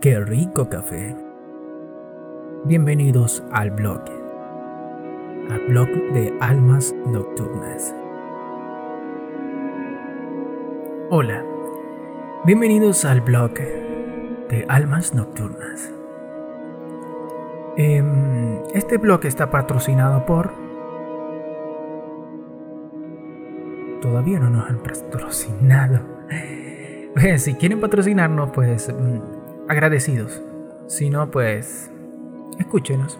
Qué rico café. Bienvenidos al blog. Al blog de Almas Nocturnas. Hola. Bienvenidos al blog de Almas Nocturnas. Em, este blog está patrocinado por... Todavía no nos han patrocinado. si quieren patrocinarnos, pues mm, agradecidos. Si no, pues escúchenos.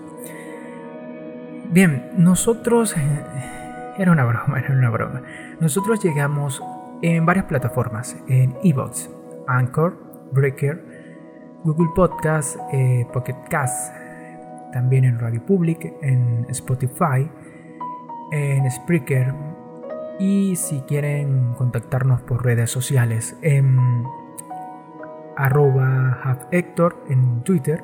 Bien, nosotros... Eh, era una broma, era una broma. Nosotros llegamos en varias plataformas, en Evox, Anchor, Breaker, Google Podcast, eh, Pocket Cast, también en Radio Public, en Spotify, en Spreaker y si quieren contactarnos por redes sociales, en arroba HaveHector en Twitter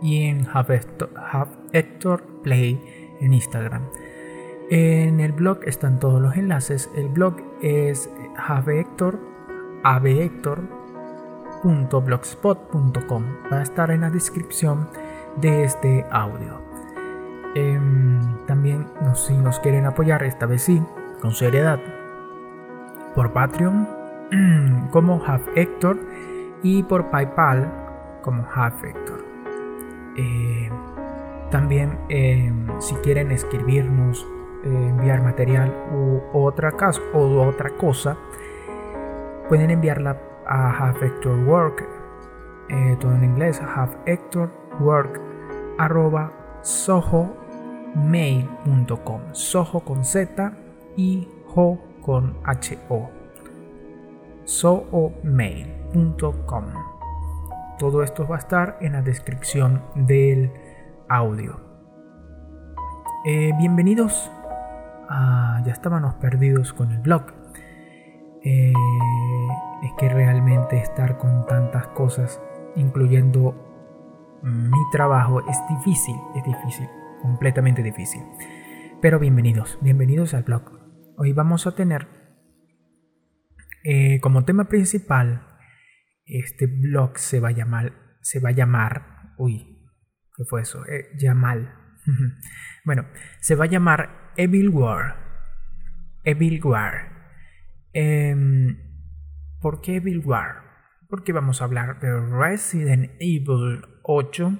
y en HaveHector Play en Instagram. En el blog están todos los enlaces. El blog es havehector.blogspot.com. Va a estar en la descripción de este audio. Em, también si nos quieren apoyar, esta vez sí, con seriedad, por Patreon como HaveHector y por PayPal como HaveHector. Eh, también em, si quieren escribirnos, eh, enviar material u otra, caso, o otra cosa, pueden enviarla a HaveHector Work, eh, todo en inglés, HaveHectorWork arroba sohomail.com, soho con Z y ho con H-O, sohomail.com. Todo esto va a estar en la descripción del audio. Eh, bienvenidos a... Ya estábamos perdidos con el blog. Eh, es que realmente estar con tantas cosas, incluyendo mi trabajo, es difícil, es difícil, completamente difícil. Pero bienvenidos, bienvenidos al blog. Hoy vamos a tener eh, como tema principal, este blog se va a llamar, se va a llamar, uy, ¿qué fue eso? Eh, Yamal. bueno, se va a llamar Evil War. Evil War. Em, ¿Por qué Evil War? Porque vamos a hablar de Resident Evil 8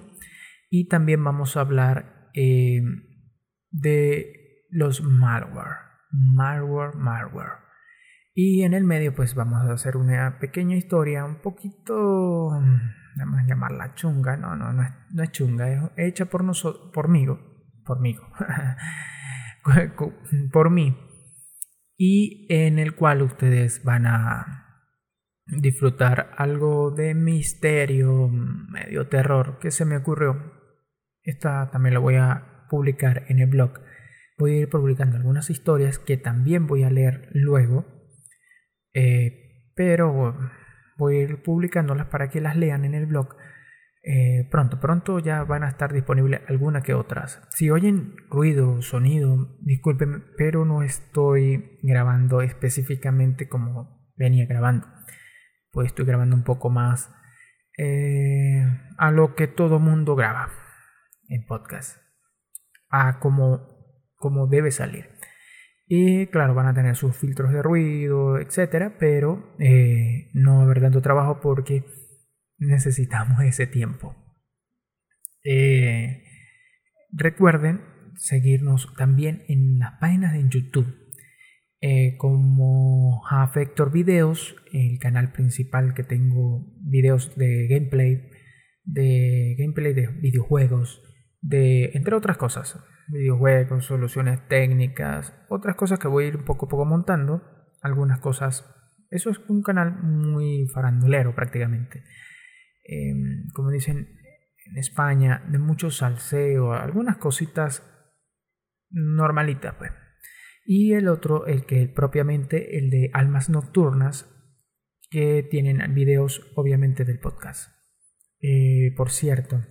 y también vamos a hablar em, de los malware. Malware, malware. Y en el medio pues vamos a hacer una pequeña historia un poquito, vamos a llamarla chunga, no, no, no es, no es chunga, es hecha por nosotros, por mí, por mí, por mí, y en el cual ustedes van a disfrutar algo de misterio, medio terror que se me ocurrió. Esta también lo voy a publicar en el blog. Voy a ir publicando algunas historias que también voy a leer luego eh, pero voy a ir publicándolas para que las lean en el blog. Eh, pronto, pronto ya van a estar disponibles algunas que otras. Si oyen ruido, sonido, disculpen, pero no estoy grabando específicamente como venía grabando. Pues estoy grabando un poco más eh, a lo que todo mundo graba en podcast. A como, como debe salir. Y claro, van a tener sus filtros de ruido, etcétera, pero eh, no va a haber tanto trabajo porque necesitamos ese tiempo. Eh, recuerden seguirnos también en las páginas de YouTube. Eh, como Affector Videos, el canal principal que tengo videos de gameplay, de gameplay de videojuegos, de entre otras cosas videojuegos, soluciones técnicas, otras cosas que voy a ir poco a poco montando, algunas cosas. Eso es un canal muy farandulero prácticamente. Em, como dicen en España, de mucho salseo, algunas cositas normalitas, pues. Y el otro, el que propiamente, el de Almas Nocturnas, que tienen videos obviamente del podcast. Eh, por cierto,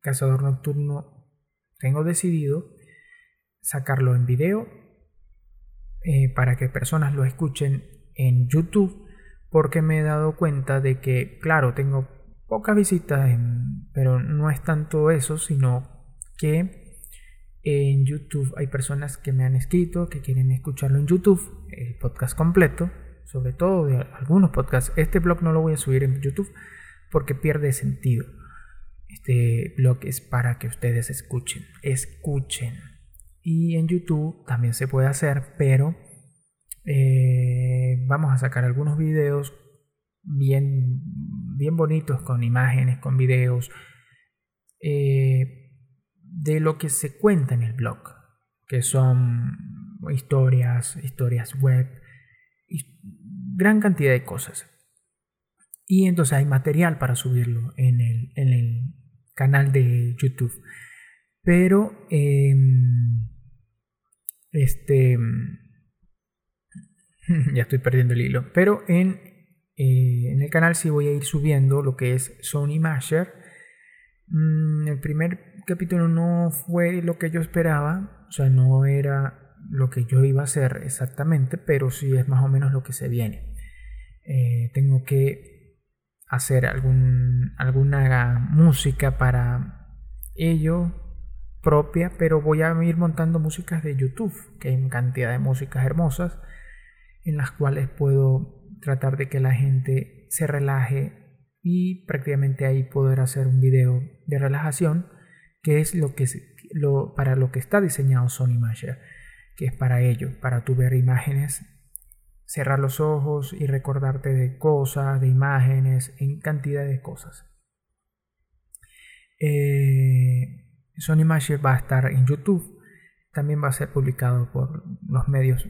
Cazador Nocturno tengo decidido sacarlo en video eh, para que personas lo escuchen en YouTube porque me he dado cuenta de que, claro, tengo pocas visitas, pero no es tanto eso, sino que en YouTube hay personas que me han escrito que quieren escucharlo en YouTube, el podcast completo, sobre todo de algunos podcasts. Este blog no lo voy a subir en YouTube porque pierde sentido. Este blog es para que ustedes escuchen, escuchen. Y en YouTube también se puede hacer, pero eh, vamos a sacar algunos videos bien, bien bonitos con imágenes, con videos eh, de lo que se cuenta en el blog, que son historias, historias web, gran cantidad de cosas. Y entonces hay material para subirlo en el, en el canal de YouTube. Pero, em, este, ya estoy perdiendo el hilo. Pero en, eh, en el canal sí voy a ir subiendo lo que es Sony Masher. Mm, el primer capítulo no fue lo que yo esperaba. O sea, no era lo que yo iba a hacer exactamente, pero sí es más o menos lo que se viene. Eh, tengo que hacer alguna música para ello propia, pero voy a ir montando músicas de YouTube, que hay cantidad de músicas hermosas en las cuales puedo tratar de que la gente se relaje y prácticamente ahí poder hacer un video de relajación, que es lo que para lo que está diseñado Sony Masher, que es para ello, para tu ver imágenes cerrar los ojos y recordarte de cosas, de imágenes, en cantidad de cosas. Eh, Sony Masher va a estar en YouTube, también va a ser publicado por los medios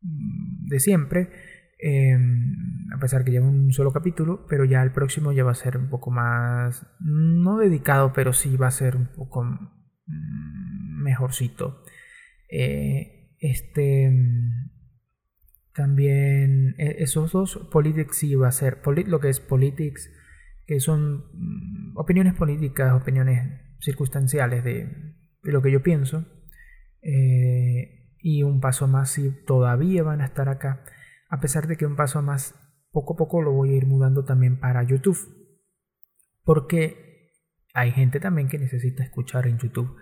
mm, de siempre, em, a pesar que lleva un solo capítulo, pero ya el próximo ya va a ser un poco más, no dedicado, pero sí va a ser un poco mm, mejorcito. Eh, este también e, esos dos, Politics sí va a ser, lo que es Politics, que son mm, opiniones políticas, opiniones circunstanciales de, lo que yo pienso. Eh, y un paso más si todavía van a estar acá, a pesar de que un paso más poco a poco lo voy a ir mudando también para YouTube. Porque hay gente también que necesita escuchar en YouTube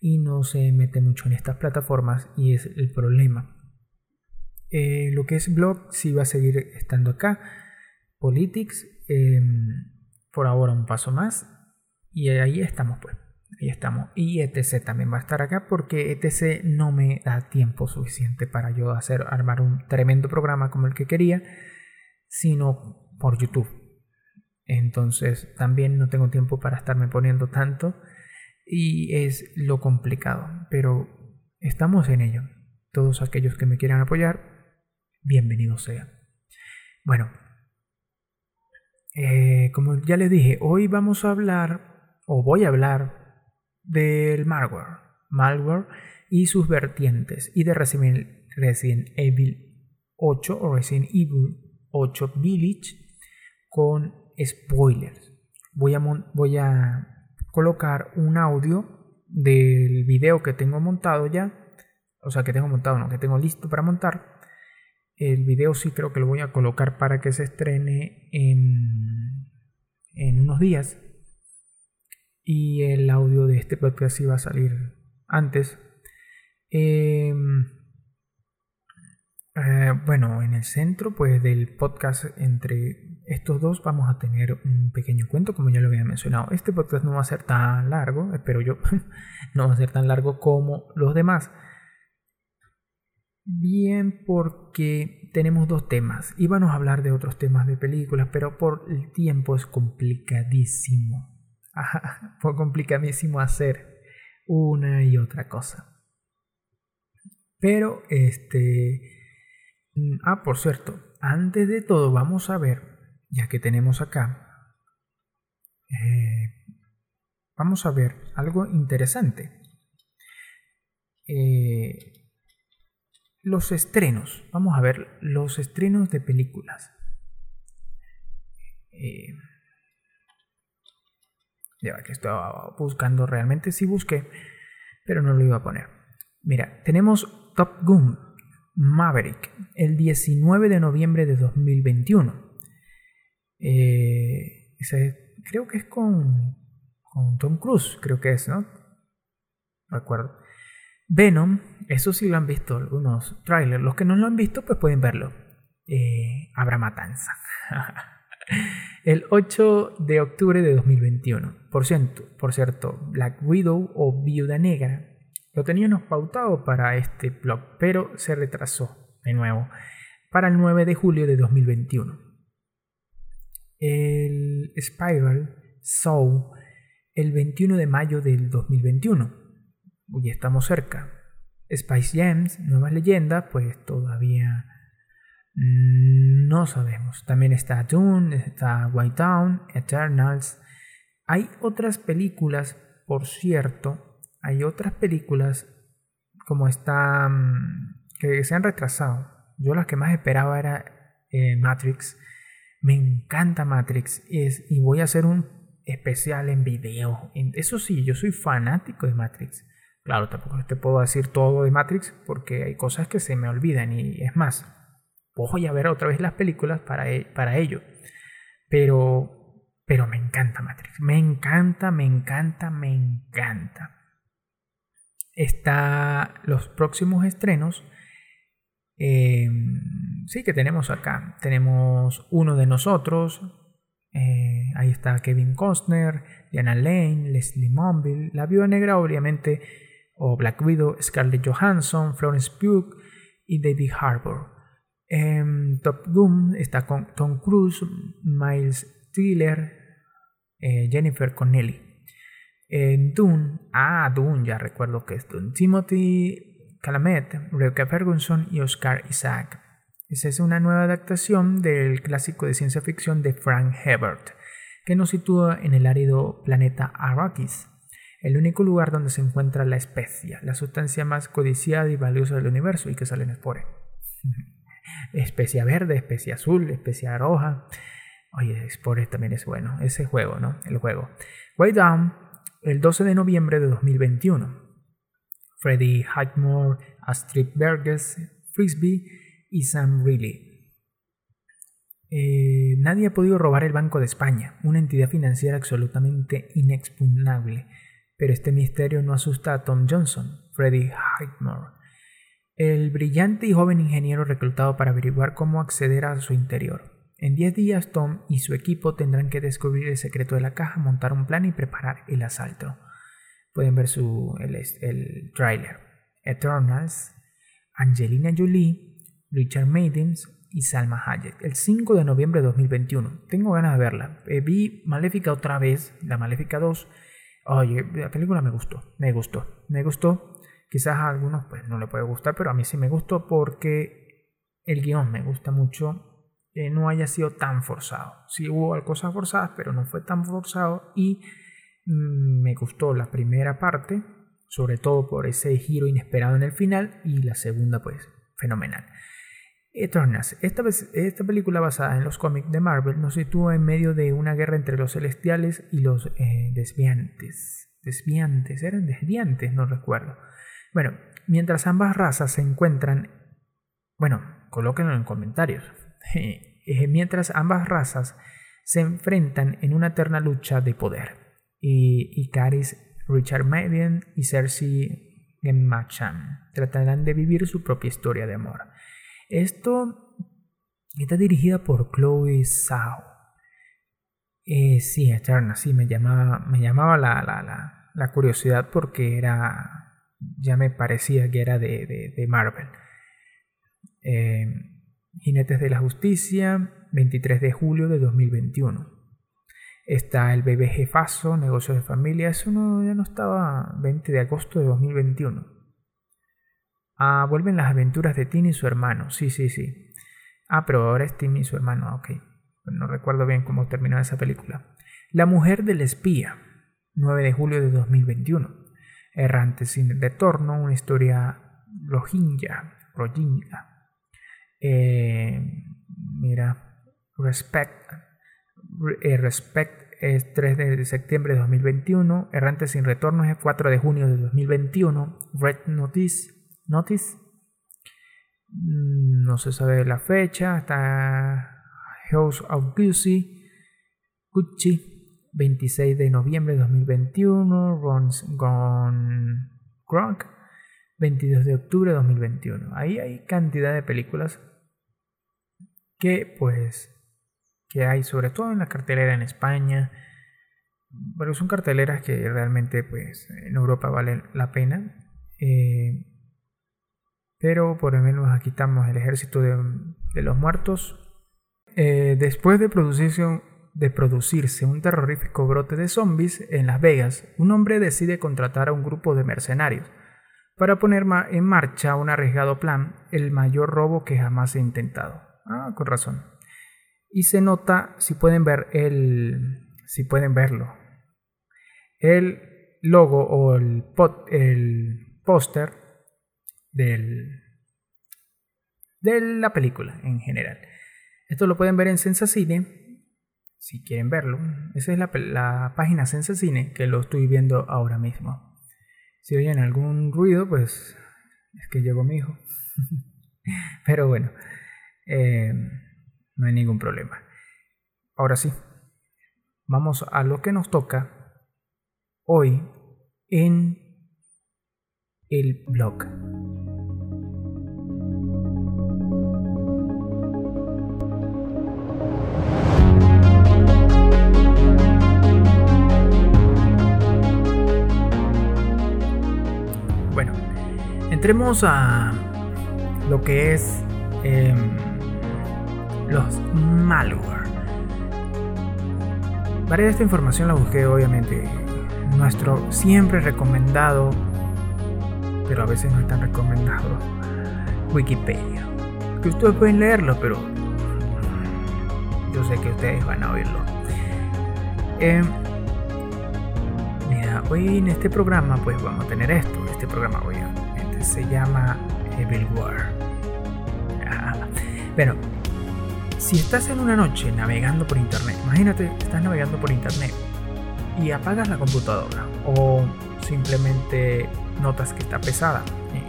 y no se mete mucho en estas plataformas y es el problema. Eh, lo que es blog sí va a seguir estando acá. Politics, em, por ahora un paso más. Y ahí estamos, pues. Ahí estamos. Y ETC también va a estar acá porque ETC no me da tiempo suficiente para yo hacer, armar un tremendo programa como el que quería, sino por YouTube. Entonces también no tengo tiempo para estarme poniendo tanto y es lo complicado. Pero estamos en ello. Todos aquellos que me quieran apoyar, bienvenido sea. Bueno, eh, como ya les dije, hoy vamos a hablar, o voy a hablar, del malware, malware y sus vertientes, y de Resident, Evil 8 o Resident Evil 8 Village con spoilers. Voy a, voy a colocar un audio del video que tengo montado ya, o sea, que tengo montado, no, que tengo listo para montar el video sí creo que lo voy a colocar para que se estrene en, en unos días. Y el audio de este podcast sí va a salir antes. Em, eh, bueno, en el centro pues del podcast entre estos dos vamos a tener un pequeño cuento como ya lo había mencionado. Este podcast no va a ser tan largo, espero yo, no va a ser tan largo como los demás. Bien, porque tenemos dos temas. Íbamos a hablar de otros temas de películas, pero por el tiempo es complicadísimo. fue complicadísimo hacer una y otra cosa. Pero, este... Mm, ah, por cierto, antes de todo vamos a ver, ya que tenemos acá, eh, vamos a ver algo interesante. Eh, los estrenos. Vamos a ver los estrenos de películas. Eh, ya que estaba buscando realmente, sí busqué, pero no lo iba a poner. Mira, tenemos Top Gun Maverick el 19 de noviembre de 2021. Eh, creo que es con, con Tom Cruise, creo que es, ¿no? Recuerdo. Venom, eso sí lo han visto algunos trailers. Los que no lo han visto, pues pueden verlo. Eh, habrá matanza. El 8 de octubre de 2021. Por cierto, por cierto, Black Widow o Viuda Negra lo teníamos pautado para este blog, pero se retrasó de nuevo para el 9 de julio de 2021. El Spiral Soul el 21 de mayo del 2021. Ya estamos cerca. Spice Gems, nuevas leyendas, pues todavía no sabemos. También está Dune, está White Town, Eternals. Hay otras películas, por cierto, hay otras películas como está mm, que se han retrasado. Yo las que más esperaba era eh, Matrix. Me encanta Matrix y voy a hacer un especial en video. Eso sí, yo soy fanático de Matrix. Claro, tampoco te puedo decir todo de Matrix porque hay cosas que se me olvidan y es más, voy a ver otra vez las películas para, e, para ello. Pero, pero me encanta Matrix. Me encanta, me encanta, me encanta. Está los próximos estrenos. Em, sí que tenemos acá. Tenemos uno de nosotros. Eh, ahí está Kevin Costner, Diana Lane, Leslie Monville, La Viuda Negra, obviamente, o Black Widow, Scarlett Johansson, Florence Pugh y David Harbour. En Top Gun está con Tom Cruise, Miles Teller, eh, Jennifer Connelly. En Dune, ah, Dune, ya recuerdo que es Dune. Timothy Calamet, Rebecca Ferguson y Oscar Isaac. Esa es una nueva adaptación del clásico de ciencia ficción de Frank Herbert, que nos sitúa en el árido planeta Arrakis, el único lugar donde se encuentra la especia, la sustancia más codiciada y valiosa del universo y que sale en Spore. especia verde, especia azul, especia roja. Oye, Spore también es bueno. Ese juego, ¿no? El juego. Way Down, el 12 de noviembre de 2021. Freddie Highmore, Astrid Berges, Frisbee y Sam Reilly. Eh, nadie ha podido robar el Banco de España, una entidad financiera absolutamente inexpugnable. Pero este misterio no asusta a Tom Johnson, Freddie Highmore, el brillante y joven ingeniero reclutado para averiguar cómo acceder a su interior. En 10 días Tom y su equipo tendrán que descubrir el secreto de la caja, montar un plan y preparar el asalto. Pueden ver su, el, el trailer. Eternals, Angelina Jolie, Richard Maidens y Salma Hayek. El 5 de noviembre de 2021. Tengo ganas de verla. Eh, vi Maléfica otra vez, la Maléfica 2. Oye, la película me gustó, me gustó, me gustó. Quizás a algunos pues no le puede gustar, pero a mí sí me gustó porque el guion me gusta mucho. que no haya sido tan forzado. Sí hubo cosas forzadas, pero no fue tan forzado y mm, me gustó la primera parte, sobre todo por ese giro inesperado en el final y la segunda pues fenomenal. Eternals. Esta, esta película basada en los cómics de Marvel nos sitúa en medio de una guerra entre los celestiales y los eh, desviantes. Desviantes, eran desviantes, no recuerdo. Bueno, mientras ambas razas se encuentran, bueno, colóquenlo en comentarios. Eh, mientras ambas razas se enfrentan en una eterna lucha de poder. Y, y Caris, Richard Madden y Cersei Gemmachan tratarán de vivir su propia historia de amor. Esto está dirigida por Chloe Zhao. Eh, sí, Eterna, sí, me llamaba, me llamaba la, la, la curiosidad porque era ya me parecía que era de, Marvel. Eh, Jinetes de la Justicia, 23 de julio de 2021. Está el bebé jefazo, negocios de familia, eso no, ya no estaba 20 de agosto de 2021. Ah, vuelven las aventuras de Tim y su hermano, sí, sí, sí. Ah, pero ahora es Tim y su hermano, ok. No recuerdo bien cómo terminó esa película. La mujer del espía, 9 de julio de 2021. Errante sin retorno, una historia rohingya, rohingya. Eh, mira, Respect, eh, Respect es 3 de septiembre de 2021, Errante sin retorno es 4 de junio de 2021, Red Notice, Notice mm, no se sabe la fecha, está House of Gucci, Gucci 26 de noviembre de 2021, Ron's Gone Gronk, 22 de octubre de 2021. Ahí hay cantidad de películas que pues que hay sobre todo en la cartelera en España, pero son carteleras que realmente pues en Europa valen la pena. Eh, pero por lo menos aquí estamos el ejército de, los muertos. Eh, después de producirse, un terrorífico brote de zombies en Las Vegas, un hombre decide contratar a un grupo de mercenarios para poner en marcha un arriesgado plan, el mayor robo que jamás ha intentado. Ah, con razón. Y se nota, si pueden ver el, si pueden verlo, el logo o el póster del, de la película en general. Esto lo pueden ver en Sensacine, si quieren verlo. Esa es la, la página Sensacine que lo estoy viendo ahora mismo. Si oyen algún ruido, pues es que llegó mi hijo. Pero bueno, eh, no hay ningún problema. Ahora sí, vamos a lo que nos toca hoy en el blog. Entremos a lo que es em, los malware. Varias de esta información la busqué obviamente nuestro siempre recomendado pero a veces no es tan recomendado. Wikipedia. Que ustedes pueden leerlo, pero yo sé que ustedes van a oírlo. Eh, mira, hoy en este programa pues vamos a tener esto. Este programa obviamente se llama Evil War. Ah, bueno, si estás en una noche navegando por internet, imagínate, estás navegando por internet y apagas la computadora o simplemente notas que está pesada.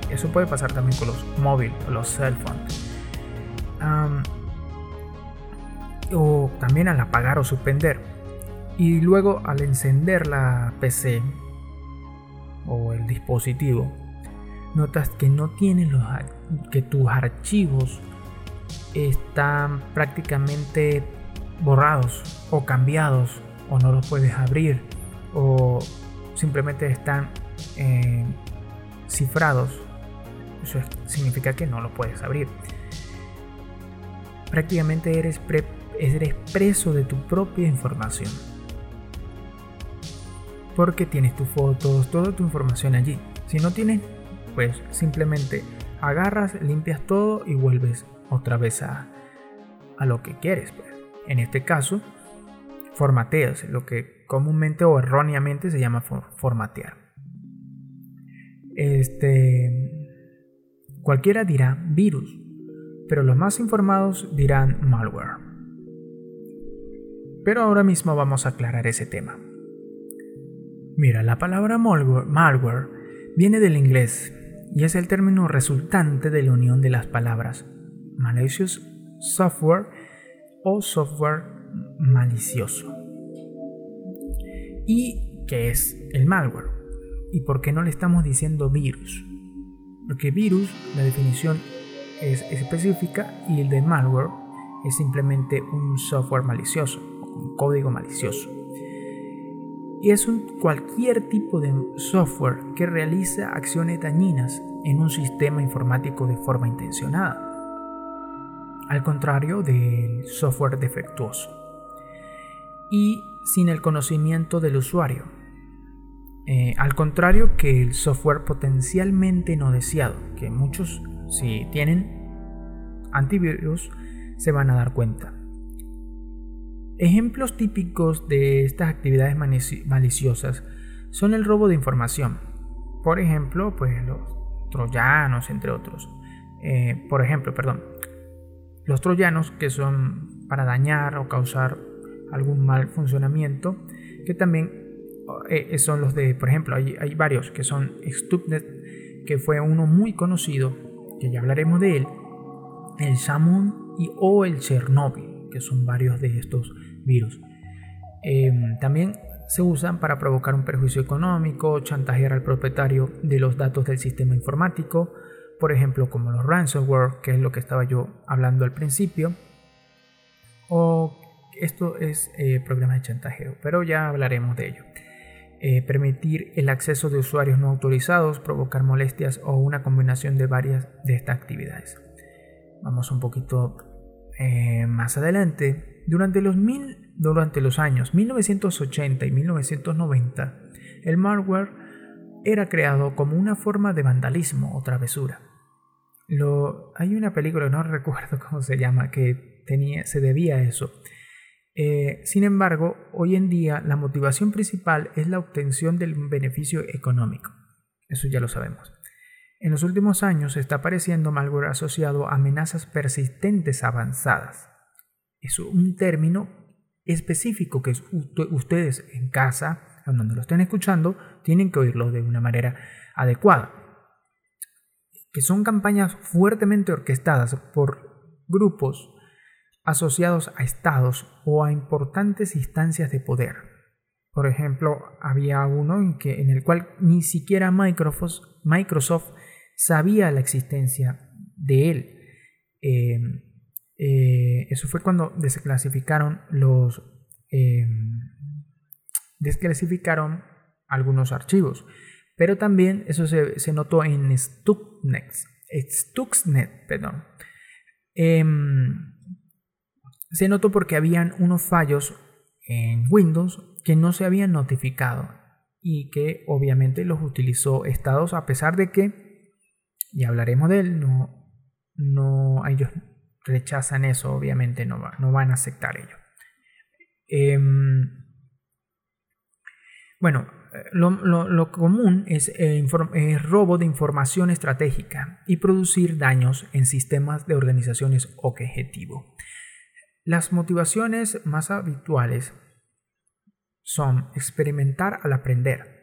Eso puede pasar también con los móviles o los cell phones. o también al apagar o suspender. Y luego al encender la PC o el dispositivo, notas que no tienen los que tus archivos están prácticamente borrados o cambiados o no los puedes abrir o simplemente están eh, cifrados, eso significa que no lo puedes abrir. Prácticamente eres, eres preso de tu propia información. Porque tienes tus fotos, toda tu información allí. Si no tienes, pues simplemente agarras, limpias todo y vuelves otra vez a, a lo que quieres. Pues. En este caso, formateas, lo que comúnmente o erróneamente se llama formatear. Este, cualquiera dirá virus, pero los más informados dirán malware. Pero ahora mismo vamos a aclarar ese tema. Mira, la palabra malware, viene del inglés y es el término resultante de la unión de las palabras malicious software o software malicioso. ¿Y qué es el malware? ¿Y por qué no le estamos diciendo virus? Porque virus, la definición es específica y el de malware es simplemente un software malicioso, un código malicioso. Y es un, cualquier tipo de software que realiza acciones dañinas en un sistema informático de forma intencionada. Al contrario del software defectuoso. Y sin el conocimiento del usuario, eh, al contrario que el software potencialmente no deseado, que muchos si tienen antivirus se van a dar cuenta. Ejemplos típicos de estas actividades maliciosas son el robo de información. Por ejemplo, pues los troyanos, entre otros. Eh, por ejemplo, perdón, los troyanos que son para dañar o causar algún mal funcionamiento, que también eh, eh, son los de, por ejemplo, hay, hay varios que son Stuxnet, que fue uno muy conocido, que ya hablaremos de él, el Samun y o el Chernobyl, que son varios de estos virus. Em, también se usan para provocar un perjuicio económico, chantajear al propietario de los datos del sistema informático, por ejemplo como los ransomware, que es lo que estaba yo hablando al principio, o esto es eh, programa de chantajeo, pero ya hablaremos de ello. Eh, permitir el acceso de usuarios no autorizados, provocar molestias o una combinación de varias de estas actividades. Vamos un poquito eh, más adelante. Durante los, mil, durante los años 1980 y 1990, el malware era creado como una forma de vandalismo o travesura. Hay una película, no recuerdo cómo se llama, que tenía, se debía a eso. Eh, sin embargo, hoy en día la motivación principal es la obtención del beneficio económico. Eso ya lo sabemos. En los últimos años está apareciendo malware asociado a amenazas persistentes avanzadas. Es un término específico que ustedes en casa, donde lo estén escuchando, tienen que oírlo de una manera adecuada. Que son campañas fuertemente orquestadas por grupos asociados a estados o a importantes instancias de poder. Por ejemplo, había uno en, que, en el cual ni siquiera Microsoft, Microsoft sabía la existencia de él. Em, eh, eso fue cuando desclasificaron los em, desclasificaron algunos archivos. Pero también eso se, notó en Stuxnet. Stuxnet perdón. Em, se notó porque habían unos fallos en Windows que no se habían notificado y que obviamente los utilizó Estados a pesar de que y hablaremos de él, no, no, ellos rechazan eso, obviamente no, no van a aceptar ello. Em, bueno, lo, común es, eh, es, robo de información estratégica y producir daños en sistemas de organizaciones objetivo. Las motivaciones más habituales son experimentar al aprender,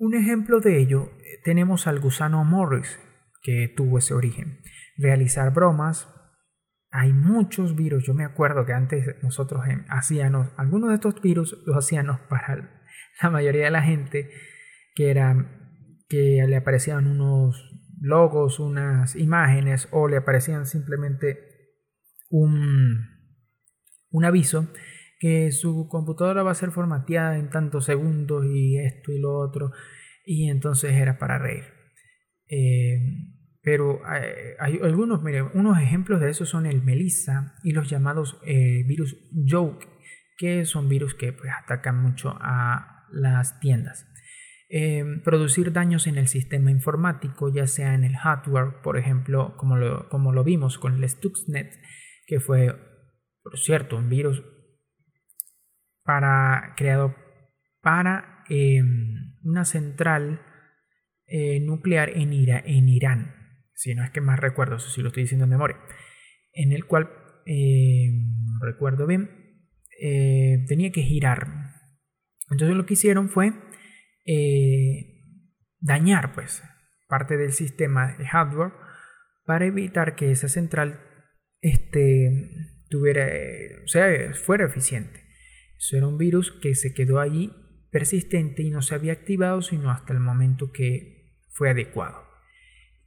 un ejemplo de ello eh, tenemos al gusano Morris, que tuvo ese origen. Realizar bromas. Hay muchos virus. Yo me acuerdo que antes nosotros hacíamos, algunos de estos virus los hacíamos para la mayoría de la gente, que era que le aparecían unos logos, unas imágenes o le aparecían simplemente un, un aviso que su computadora va a ser formateada en tantos segundos y esto y lo otro, y entonces era para reír. Eh, pero eh, hay, algunos, miren, unos ejemplos de eso son el Melissa y los llamados eh, virus Joke, que son virus que pues, atacan mucho a las tiendas. producir daños en el sistema informático, ya sea en el hardware, por ejemplo, como lo, como lo vimos con el Stuxnet, que fue, por cierto, un virus para, creado para em, una central eh, nuclear en, en Irán, si no es que más recuerdo, eso sí lo estoy diciendo en memoria, en el cual, em, no recuerdo bien, eh, tenía que girar. Entonces lo que hicieron fue eh, dañar pues parte del sistema de hardware para evitar que esa central este, tuviera, o sea, fuera eficiente. Eso era un virus que se quedó allí persistente y no se había activado sino hasta el momento que fue adecuado.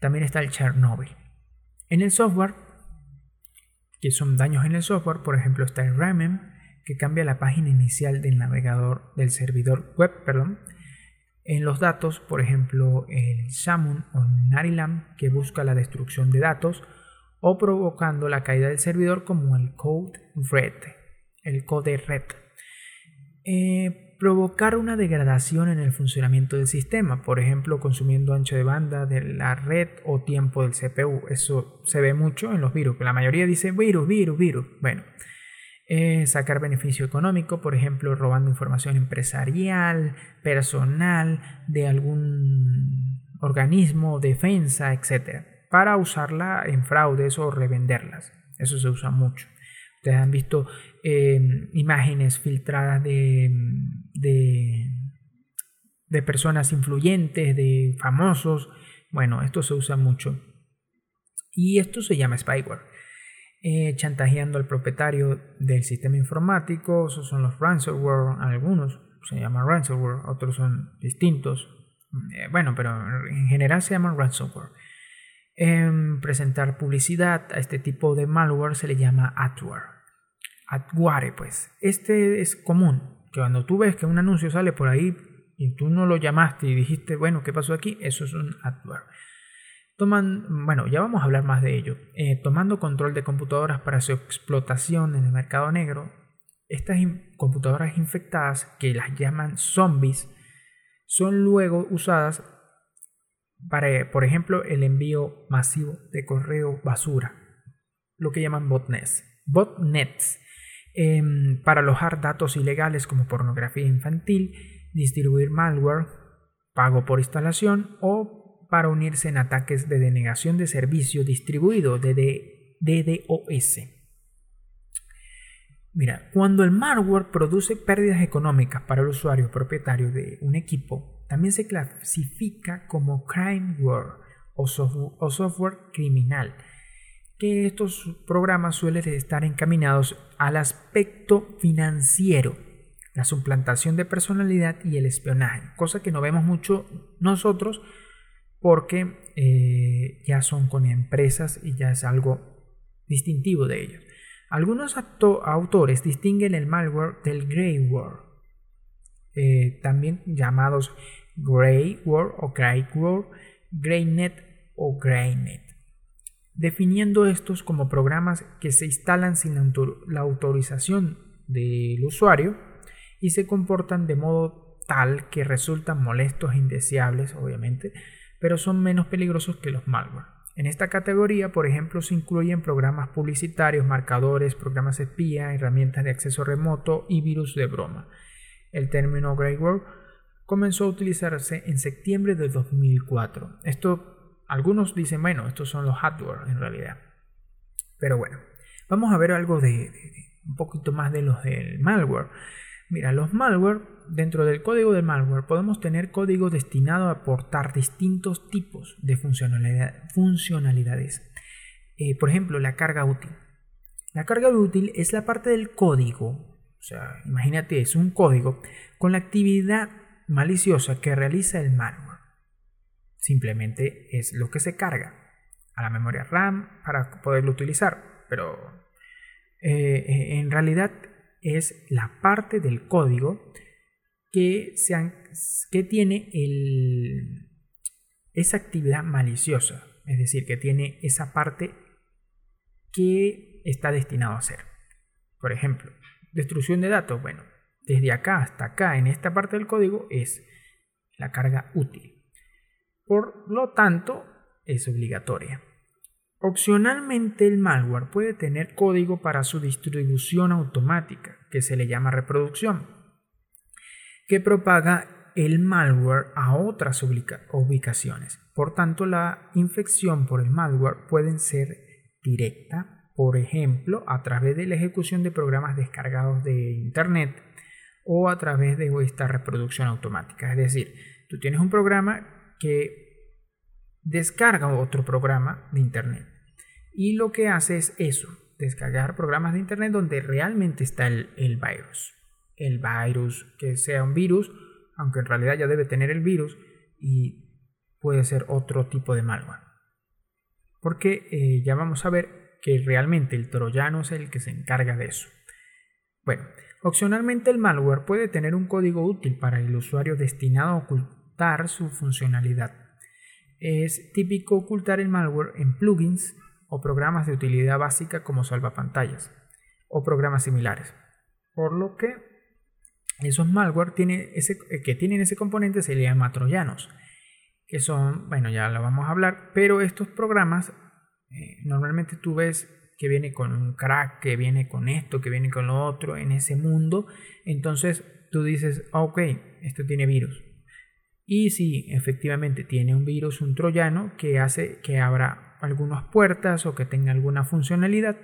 También está el Chernobyl. En el software, que son daños en el software, por ejemplo está el Ramen, que cambia la página inicial del navegador del servidor web, perdón. En los datos, por ejemplo, el Shamun o Narilam, que busca la destrucción de datos, o provocando la caída del servidor como el Code Red, el Code Red. Eh, provocar una degradación en el funcionamiento del sistema, por ejemplo, consumiendo ancho de banda de la red o tiempo del CPU. Eso se ve mucho en los virus, que la mayoría dice virus, virus, virus. Bueno, eh, sacar beneficio económico, por ejemplo, robando información empresarial, personal, de algún organismo, defensa, etc., para usarla en fraudes o revenderlas. Eso se usa mucho. Ustedes han visto em, imágenes filtradas de, de, personas influyentes, de famosos. Bueno, esto se usa mucho. Y esto se llama spyware. eh, chantajeando al propietario del sistema informático. Esos son los ransomware, algunos se llaman ransomware, otros son distintos. Eh, bueno, pero en general se llaman ransomware. En presentar publicidad a este tipo de malware se le llama adware. Adware, pues. Este es común, que cuando tú ves que un anuncio sale por ahí y tú no lo llamaste y dijiste, bueno, ¿qué pasó aquí? Eso es un adware. Toman, bueno, ya vamos a hablar más de ello. Eh, tomando control de computadoras para su explotación en el mercado negro, estas computadoras infectadas, que las llaman zombies, son luego usadas para, por ejemplo, el envío masivo de correo basura, lo que llaman botnets. Botnets, em, para alojar datos ilegales como pornografía infantil, distribuir malware, pago por instalación o para unirse en ataques de denegación de servicio distribuido de DDoS. Mira, cuando el malware produce pérdidas económicas para el usuario propietario de un equipo, también se clasifica como crimeware o o software criminal, que estos programas suelen estar encaminados al aspecto financiero, la suplantación de personalidad y el espionaje, cosa que no vemos mucho nosotros porque eh, ya son con empresas y ya es algo distintivo de ellos. Algunos autores distinguen el malware del greyware, eh, también llamados greyware o greyware, greynet o greynet, definiendo estos como programas que se instalan sin la autorización del usuario y se comportan de modo tal que resultan molestos e indeseables, obviamente, pero son menos peligrosos que los malware. En esta categoría, por ejemplo, se incluyen programas publicitarios, marcadores, programas espía, herramientas de acceso remoto y virus de broma. El término Greyware comenzó a utilizarse en septiembre de 2004. Esto, algunos dicen, bueno, estos son los hardware en realidad. Pero bueno, vamos a ver algo de, un poquito más de los del malware. Mira, los malware, dentro del código del malware podemos tener código destinado a aportar distintos tipos de funcionalidades. Eh, por ejemplo, la carga útil. La carga útil es la parte del código, o sea, imagínate, es un código con la actividad maliciosa que realiza el malware. Simplemente es lo que se carga a la memoria RAM para poderlo utilizar, pero eh, eh, en realidad es la parte del código que, que tiene esa actividad maliciosa, es decir, que tiene esa parte que está destinado a hacer. Por ejemplo, destrucción de datos. Bueno, desde acá hasta acá, en esta parte del código, es la carga útil. Por lo tanto, es obligatoria. Opcionalmente el malware puede tener código para su distribución automática, que se le llama reproducción, que propaga el malware a otras ubicaciones. Por tanto, la infección por el malware puede ser directa, por ejemplo, a través de la ejecución de programas descargados de Internet o a través de esta reproducción automática. Es decir, tú tienes un programa que descarga otro programa de Internet y lo que hace es eso, descargar programas de Internet donde realmente está el, virus. El virus, que sea un virus, aunque en realidad ya debe tener el virus y puede ser otro tipo de malware. Porque eh, ya vamos a ver que realmente el troyano es el que se encarga de eso. Bueno, opcionalmente el malware puede tener un código útil para el usuario destinado a ocultar su funcionalidad. Es típico ocultar el malware en plugins o programas de utilidad básica como salvapantallas o programas similares. Por lo que esos malware ese, eh, que tienen ese componente se le llama troyanos, que son, bueno, ya lo vamos a hablar, pero estos programas eh, normalmente tú ves que viene con un crack, que viene con esto, que viene con lo otro en ese mundo, entonces tú dices, ah, ok, esto tiene virus. Y si efectivamente tiene un virus, un troyano, que hace que abra algunas puertas o que tenga alguna funcionalidad,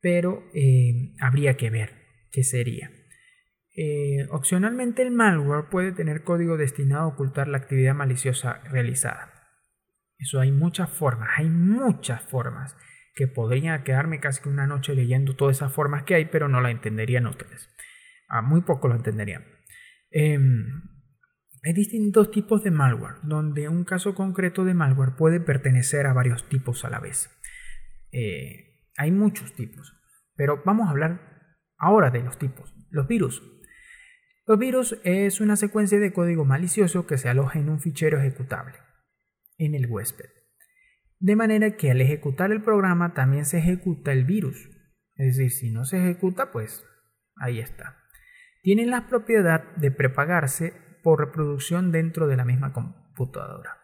pero eh, habría que ver qué sería. Eh, opcionalmente el malware puede tener código destinado a ocultar la actividad maliciosa realizada. Eso hay muchas formas, hay muchas formas. que podría quedarme casi que una noche leyendo todas esas formas que hay, pero no la entenderían ustedes. A muy poco lo entenderían. Em, hay distintos tipos de malware, donde un caso concreto de malware puede pertenecer a varios tipos a la vez. Eh, hay muchos tipos, pero vamos a hablar ahora de los tipos. Los virus. Los virus es una secuencia de código malicioso que se aloja en un fichero ejecutable en el huésped. De manera que al ejecutar el programa también se ejecuta el virus. Es decir, si no se ejecuta, pues ahí está. Tienen la propiedad de prepagarse por reproducción dentro de la misma computadora.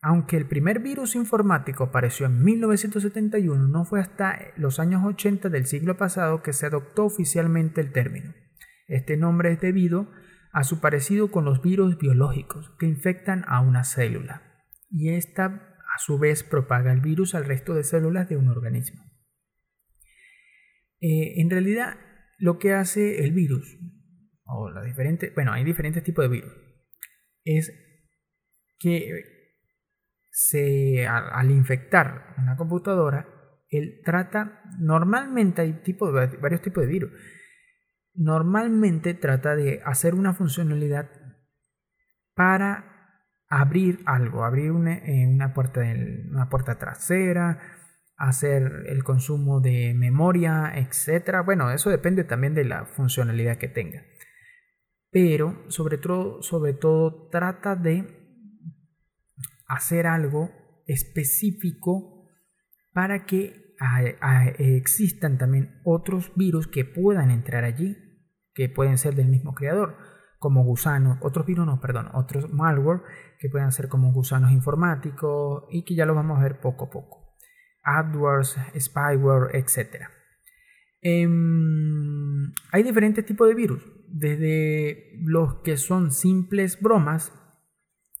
Aunque el primer virus informático apareció en 1971, no fue hasta los años 80 del siglo pasado que se adoptó oficialmente el término. Este nombre es debido a su parecido con los virus biológicos que infectan a una célula y esta a su vez propaga el virus al resto de células de un organismo. Eh, en realidad, lo que hace el virus, o bueno, hay diferentes tipos de virus, es que se, al, infectar una computadora, él trata, normalmente hay varios tipos de virus, normalmente trata de hacer una funcionalidad para abrir algo, abrir una, eh, puerta, una puerta trasera, hacer el consumo de memoria, etc. Bueno, eso depende también de la funcionalidad que tenga. Pero sobre todo, sobre todo trata de hacer algo específico para que existan también otros virus que puedan entrar allí, que pueden ser del mismo creador, como gusanos, otros virus no, perdón, otros malware que puedan ser como gusanos informáticos y que ya lo vamos a ver poco a poco. AdWords, spyware, etc. Em, hay diferentes tipos de virus, desde los que son simples bromas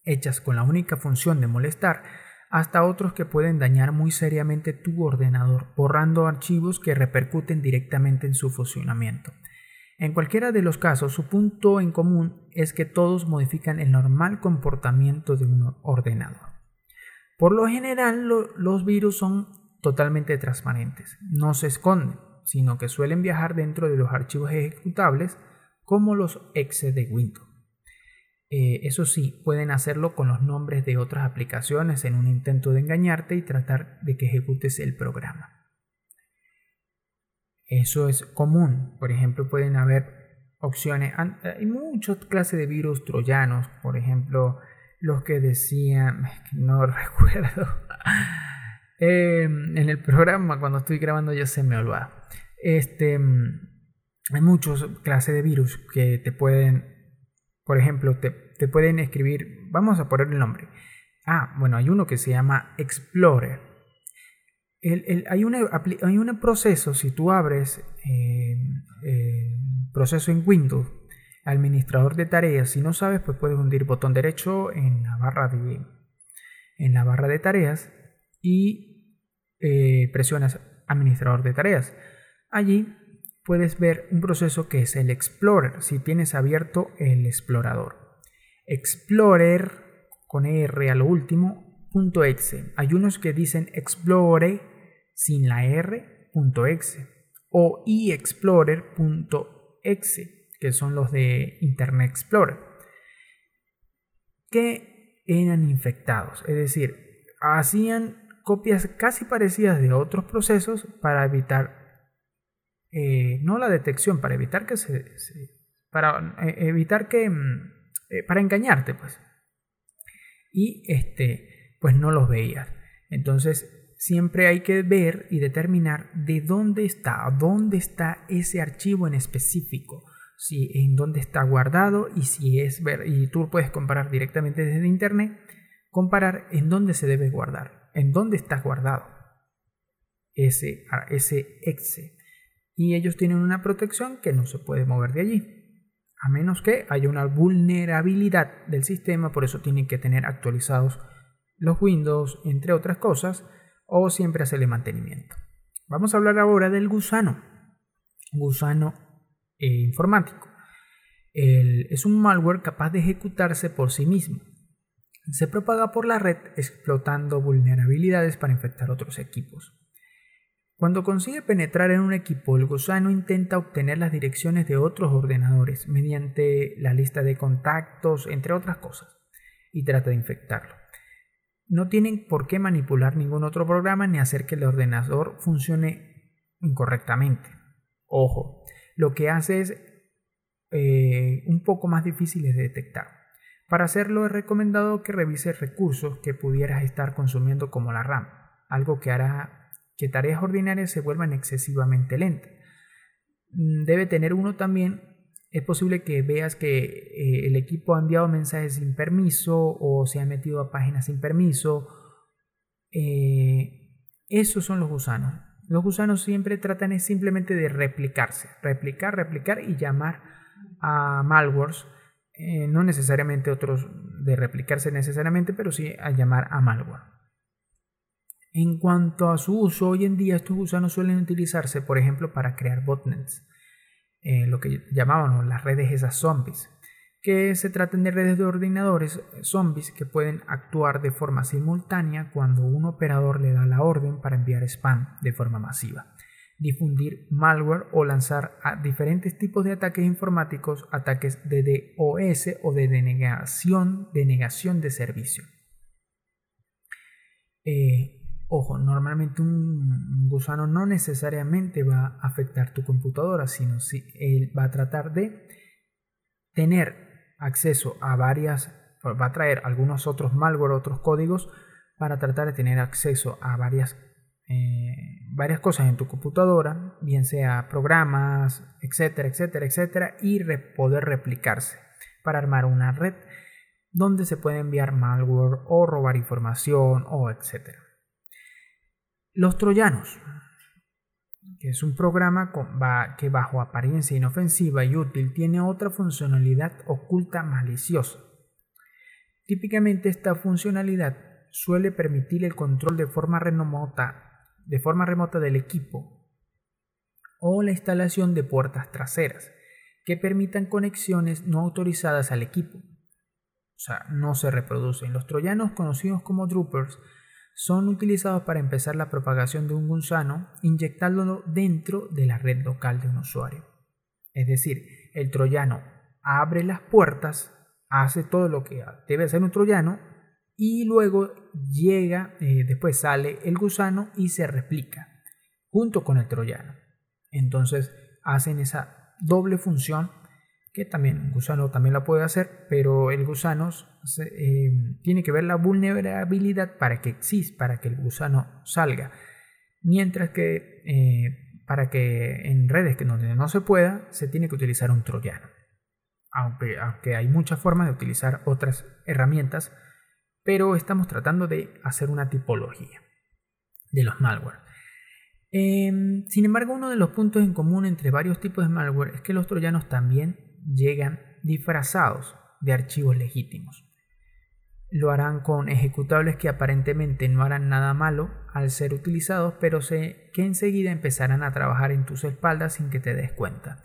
hechas con la única función de molestar, hasta otros que pueden dañar muy seriamente tu ordenador, borrando archivos que repercuten directamente en su funcionamiento. En cualquiera de los casos, su punto en común es que todos modifican el normal comportamiento de un ordenador. Por lo general, los virus son totalmente transparentes, no se esconden, sino que suelen viajar dentro de los archivos ejecutables como los exe de Windows. Eh, eso sí, pueden hacerlo con los nombres de otras aplicaciones en un intento de engañarte y tratar de que ejecutes el programa. Eso es común. Por ejemplo, pueden haber opciones. Hay muchas clases de virus troyanos. Por ejemplo, los que decían, no recuerdo. Em, en el programa, cuando estoy grabando, ya se me olvida. Este, hay muchas clases de virus que te pueden, por ejemplo, te, te pueden escribir, vamos a poner el nombre. Ah, bueno, hay uno que se llama Explorer. hay, un proceso, si tú abres eh, el proceso en Windows, administrador de tareas, si no sabes, pues puedes hundir botón derecho en la barra de, en la barra de tareas y eh, presionas administrador de tareas. Allí puedes ver un proceso que es el Explorer, si tienes abierto el explorador. Explorer con R a lo último, punto .exe. Hay unos que dicen Explore sin la R, punto .exe. O eXplorer.exe, que son los de Internet Explorer. Que eran infectados, es decir, hacían copias casi parecidas de otros procesos para evitar, eh, no la detección, para evitar que se, para eh, evitar que mm, eh, para engañarte, pues. Y este, pues no los veías. Entonces, siempre hay que ver y determinar de dónde está, dónde está ese archivo en específico, si en dónde está guardado y si es ver y tú puedes comparar directamente desde internet, comparar en dónde se debe guardar, en dónde está guardado ese ese exe. Y ellos tienen una protección que no se puede mover de allí a menos que haya una vulnerabilidad del sistema, por eso tienen que tener actualizados los Windows, entre otras cosas, o siempre hacerle mantenimiento. Vamos a hablar ahora del gusano, gusano eh, informático. es un malware capaz de ejecutarse por sí mismo. se propaga por la red explotando vulnerabilidades para infectar otros equipos. Cuando consigue penetrar en un equipo, el gusano intenta obtener las direcciones de otros ordenadores mediante la lista de contactos, entre otras cosas, y trata de infectarlo. No tienen por qué manipular ningún otro programa ni hacer que el ordenador funcione incorrectamente. Ojo, lo que hace es eh, un poco más difícil de detectar. Para hacerlo es recomendado que revises recursos que pudieras estar consumiendo como la RAM, algo que hará que tareas ordinarias se vuelvan excesivamente lentas. Mm, debe tener uno también, es posible que veas que eh, el equipo ha enviado mensajes sin permiso o se ha metido a páginas sin permiso. Eh, esos son los gusanos. Los gusanos siempre tratan simplemente de replicarse, replicar, replicar y llamar a malwares, eh, no necesariamente otros de replicarse necesariamente, pero sí a llamar a malware. En cuanto a su uso, hoy en día estos gusanos suelen utilizarse, por ejemplo, para crear botnets, eh, lo que llamábamos las redes esas zombies, que se tratan de redes de ordenadores eh, zombies que pueden actuar de forma simultánea cuando un operador le da la orden para enviar spam de forma masiva, difundir malware o lanzar a diferentes tipos de ataques informáticos, ataques de DOS o de denegación, denegación de servicio. Eh, Ojo, normalmente un gusano no necesariamente va a afectar tu computadora, sino si él va a tratar de tener acceso a varias, va a traer algunos otros malware, otros códigos para tratar de tener acceso a varias, eh, varias cosas en tu computadora, bien sea programas, etcétera, etcétera, etcétera, y poder replicarse para armar una red donde se puede enviar malware o robar información o etcétera. Los Troyanos, que es un programa que bajo apariencia inofensiva y útil tiene otra funcionalidad oculta maliciosa. Típicamente esta funcionalidad suele permitir el control de forma remota, de forma remota del equipo o la instalación de puertas traseras que permitan conexiones no autorizadas al equipo. O sea, no se reproducen. Los troyanos conocidos como droopers son utilizados para empezar la propagación de un gusano inyectándolo dentro de la red local de un usuario. Es decir, el troyano abre las puertas, hace todo lo que debe hacer un troyano y luego llega, eh, después sale el gusano y se replica junto con el troyano. Entonces hacen esa doble función que también un gusano también la puede hacer, pero el gusano eh, tiene que ver la vulnerabilidad para que exista, para que el gusano salga. Mientras que eh, para que en redes que donde no se pueda, se tiene que utilizar un troyano. Aunque, aunque hay muchas formas de utilizar otras herramientas, pero estamos tratando de hacer una tipología de los malware. Em, sin embargo, uno de los puntos en común entre varios tipos de malware es que los troyanos también llegan disfrazados de archivos legítimos. Lo harán con ejecutables que aparentemente no harán nada malo al ser utilizados, pero sé que enseguida empezarán a trabajar en tus espaldas sin que te des cuenta.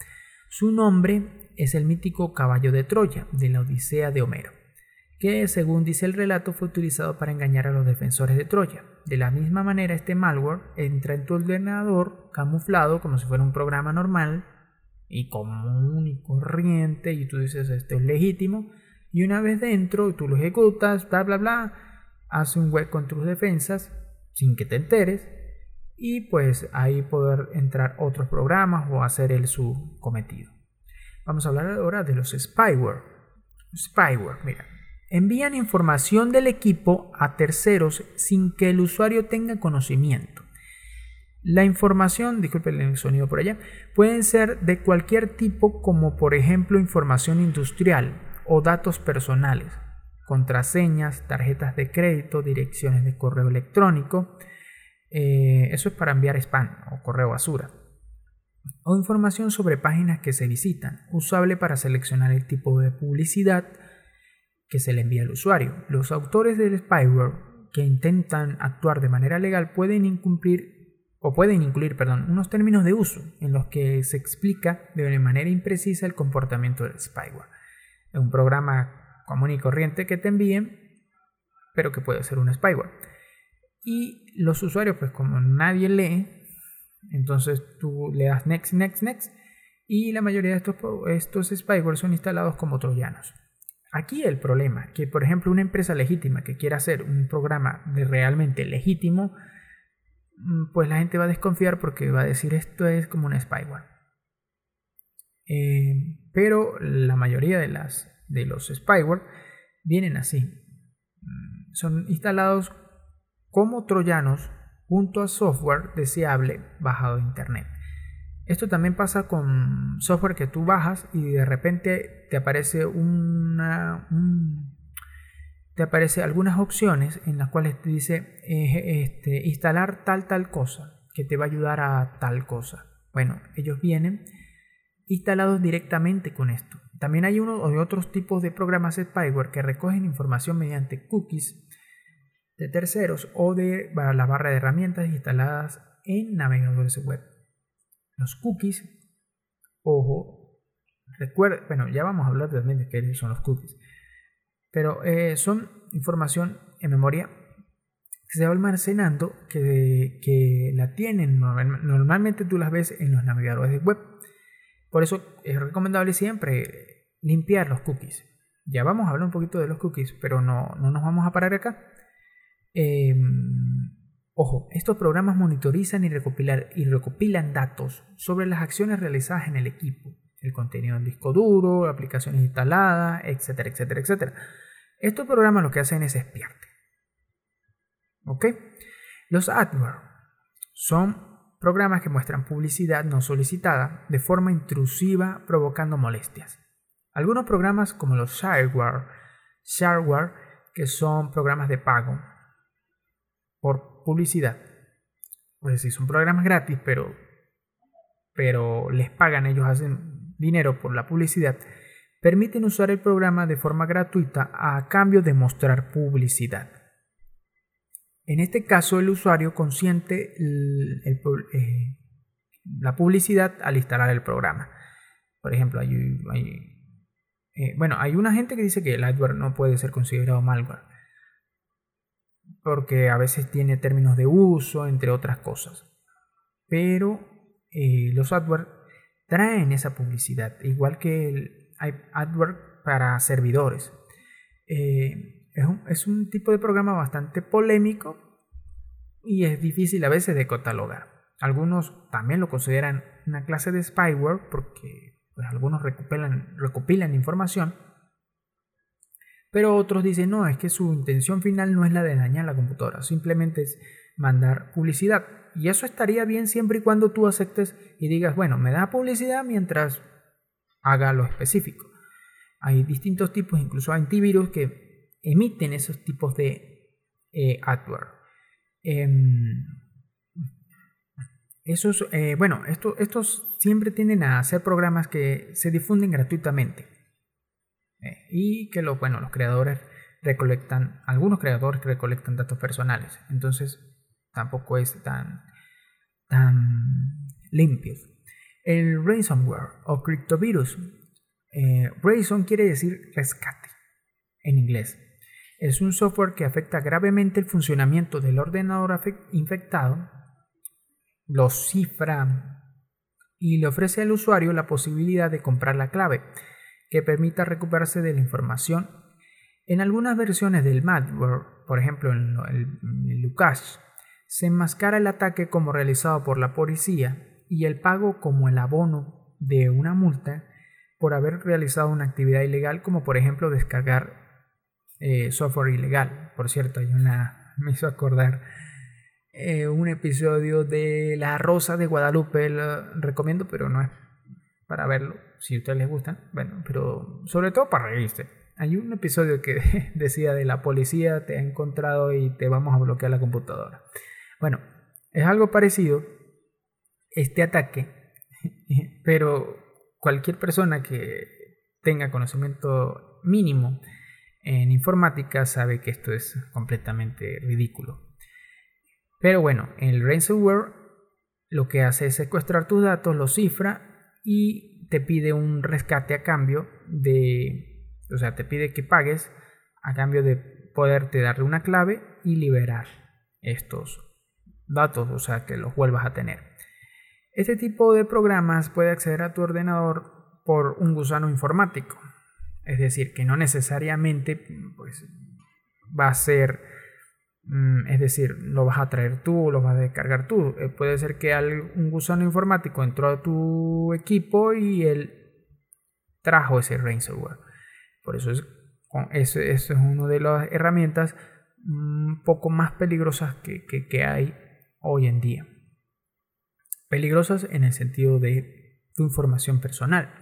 Su nombre es el mítico caballo de Troya de la Odisea de Homero, que según dice el relato fue utilizado para engañar a los defensores de Troya. De la misma manera, este malware entra en tu ordenador camuflado como si fuera un programa normal y común y corriente y tú dices esto es legítimo y una vez dentro tú lo ejecutas, bla bla bla, hace un hueco en tus defensas sin que te enteres y pues ahí poder entrar otros programas o hacer el su cometido. Vamos a hablar ahora de los spyware. Spyware, mira, envían información del equipo a terceros sin que el usuario tenga conocimiento. La información, disculpen el sonido por allá, pueden ser de cualquier tipo como por ejemplo información industrial o datos personales, contraseñas, tarjetas de crédito, direcciones de correo electrónico, eh, eso es para enviar spam o correo basura, o información sobre páginas que se visitan, usable para seleccionar el tipo de publicidad que se le envía al usuario. Los autores del spyware que intentan actuar de manera legal pueden incumplir o pueden incluir, perdón, unos términos de uso en los que se explica de manera imprecisa el comportamiento del spyware. Un programa común y corriente que te envíen pero que puede ser un spyware. Y los usuarios, pues como nadie lee, entonces tú le das next, next, next, y la mayoría de estos, estos spyware son instalados como troyanos. Aquí el problema, que por ejemplo una empresa legítima que quiera hacer un programa de realmente legítimo, pues la gente va a desconfiar porque va a decir esto es como un spyware. Eh, pero la mayoría de, los spyware vienen así. Mm, son instalados como troyanos junto a software deseable bajado de internet. Esto también pasa con software que tú bajas y de repente te aparece una te aparece algunas opciones en las cuales te dice eh, este, instalar tal tal cosa que te va a ayudar a tal cosa. Bueno, ellos vienen instalados directamente con esto. También hay uno o otros tipos de programas spyware que recogen información mediante cookies de terceros o de la barra de herramientas instaladas en navegadores web. Los cookies, ojo, recuerda, bueno, ya vamos a hablar también de qué son los cookies, pero eh, son información en memoria que se va almacenando, que, que la tienen, normalmente tú las ves en los navegadores de web. Por eso es recomendable siempre limpiar los cookies. Ya vamos a hablar un poquito de los cookies, pero no, no nos vamos a parar acá. Em, ojo, estos programas monitorizan y, y recopilan datos sobre las acciones realizadas en el equipo, el contenido en disco duro, aplicaciones instaladas, etcétera, etcétera, etcétera. Estos programas lo que hacen es espiarte. ¿Ok? Los adware son programas que muestran publicidad no solicitada de forma intrusiva provocando molestias. Algunos programas como los shareware, shareware que son programas de pago, por publicidad. Es decir, son programas gratis, pero, pero les pagan, ellos hacen dinero por la publicidad. Permiten usar el programa de forma gratuita a cambio de mostrar publicidad. En este caso, el usuario consiente eh, la publicidad al instalar el programa. Por ejemplo, hay, eh, bueno, hay una gente que dice que el adware no puede ser considerado malware porque a veces tiene términos de uso, entre otras cosas. Pero eh, los AdWords traen esa publicidad, igual que el AdWords para servidores. Eh, es, un, es, un, tipo de programa bastante polémico y es difícil a veces de catalogar. Algunos también lo consideran una clase de spyware porque pues, algunos recopilan, recopilan información pero otros dicen, no, es que su intención final no es la de dañar la computadora, simplemente es mandar publicidad. Y eso estaría bien siempre y cuando tú aceptes y digas, bueno, me da publicidad mientras haga lo específico. Hay distintos tipos, incluso antivirus, que emiten esos tipos de eh, adware. Em, esos, eh, bueno, estos siempre tienden a ser programas que se difunden gratuitamente. Eh, y que los, bueno, los creadores recolectan, algunos creadores recolectan datos personales, entonces tampoco es tan, tan limpio. El ransomware o criptovirus, eh, ransom quiere decir rescate en inglés. Es un software que afecta gravemente el funcionamiento del ordenador infectado, lo cifra y le ofrece al usuario la posibilidad de comprar la clave que permita recuperarse de la información. En algunas versiones del malware, por ejemplo en el, Lucas, se enmascara el ataque como realizado por la policía y el pago como el abono de una multa por haber realizado una actividad ilegal, como por ejemplo descargar eh, software ilegal. Por cierto, hay una, me hizo acordar eh, un episodio de La Rosa de Guadalupe, lo recomiendo, pero no es para verlo, si a ustedes les gustan, bueno, pero sobre todo para reírse. Hay un episodio que decía de la policía te ha encontrado y te vamos a bloquear la computadora. Bueno, es algo parecido este ataque, pero cualquier persona que tenga conocimiento mínimo en informática sabe que esto es completamente ridículo. Pero bueno, el ransomware lo que hace es secuestrar tus datos, los cifra y te pide un rescate a cambio de, o sea, te pide que pagues a cambio de poderte darle una clave y liberar estos datos, o sea, que los vuelvas a tener. Este tipo de programas puede acceder a tu ordenador por un gusano informático. Es decir, que no necesariamente pues, va a ser, mm, es decir, lo vas a traer tú, lo vas a descargar tú. Eh, puede ser que un gusano informático entró a tu equipo y él trajo ese ransomware. Por eso es, eso, es una de las herramientas un poco más peligrosas que hay hoy en día. Peligrosas en el sentido de tu información personal.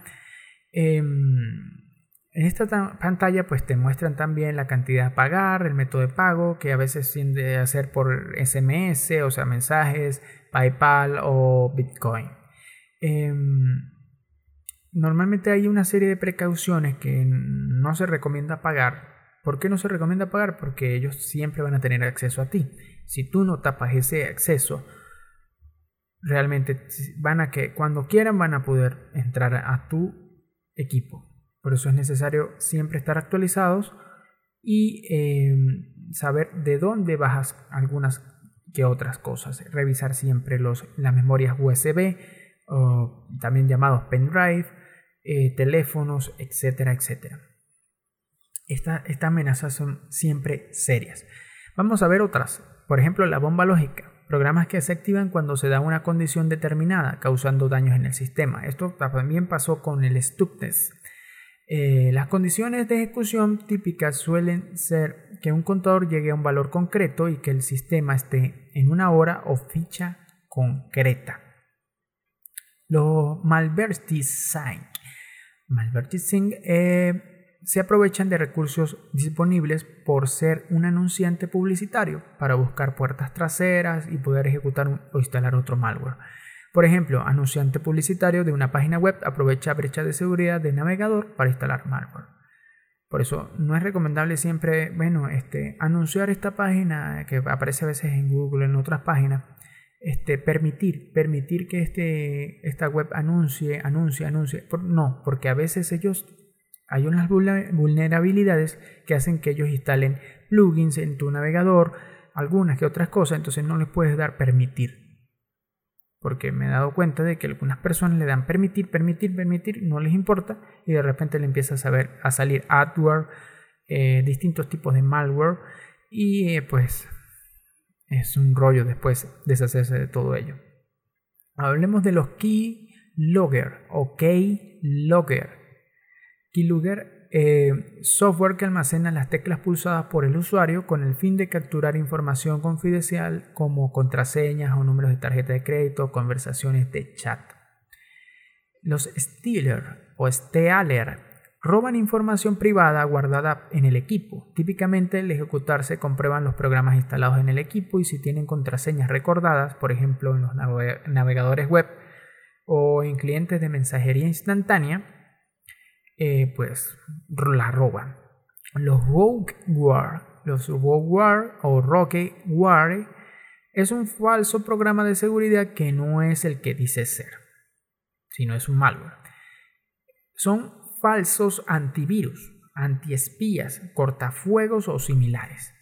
Em, en esta pantalla pues te muestran también la cantidad a pagar, el método de pago, que a veces tiende a ser por SMS, o sea, mensajes, PayPal o Bitcoin. Em, normalmente hay una serie de precauciones que no se recomienda pagar. ¿Por qué no se recomienda pagar? Porque ellos siempre van a tener acceso a ti. Si tú no tapas ese acceso, realmente van a que cuando quieran van a poder entrar a tu equipo. Por eso es necesario siempre estar actualizados y em, saber de dónde bajas algunas que otras cosas. Revisar siempre los, las memorias USB, o también llamados pendrive, eh, teléfonos, etcétera, etcétera. Estas amenazas son siempre serias. Vamos a ver otras. Por ejemplo, la bomba lógica programas que se activan cuando se da una condición determinada, causando daños en el sistema. Esto también pasó con el Stupness. Eh, las condiciones de ejecución típicas suelen ser que un contador llegue a un valor concreto y que el sistema esté en una hora o ficha concreta. Los malvertising. Malvertising eh, se aprovechan de recursos disponibles por ser un anunciante publicitario para buscar puertas traseras y poder ejecutar o instalar otro malware. Por ejemplo, anunciante publicitario de una página web aprovecha brecha de seguridad de navegador para instalar malware. Por eso no es recomendable siempre, bueno, este, anunciar esta página que aparece a veces en Google, en otras páginas, este, permitir, permitir que este, esta web anuncie, anuncie, anuncie. no, porque a veces ellos hay unas vulnerabilidades que hacen que ellos instalen plugins en tu navegador, algunas que otras cosas, entonces no les puedes dar permitir. Porque me he dado cuenta de que algunas personas le dan permitir, permitir, permitir, no les importa y de repente le empieza a, saber, a salir adware, eh, distintos tipos de malware y eh, pues es un rollo después deshacerse de todo ello. Hablemos de los keylogger o keylogger Keylogger, eh, software que almacena las teclas pulsadas por el usuario con el fin de capturar información confidencial como contraseñas o números de tarjeta de crédito o conversaciones de chat. Los stealer o stealer roban información privada guardada en el equipo. Típicamente al ejecutarse comprueban los programas instalados en el equipo y si tienen contraseñas recordadas, por ejemplo en los navegadores web o en clientes de mensajería instantánea, eh, pues la roban. Los War, los War o War es un falso programa de seguridad que no es el que dice ser, sino es un malware. Son falsos antivirus, antiespías, cortafuegos o similares.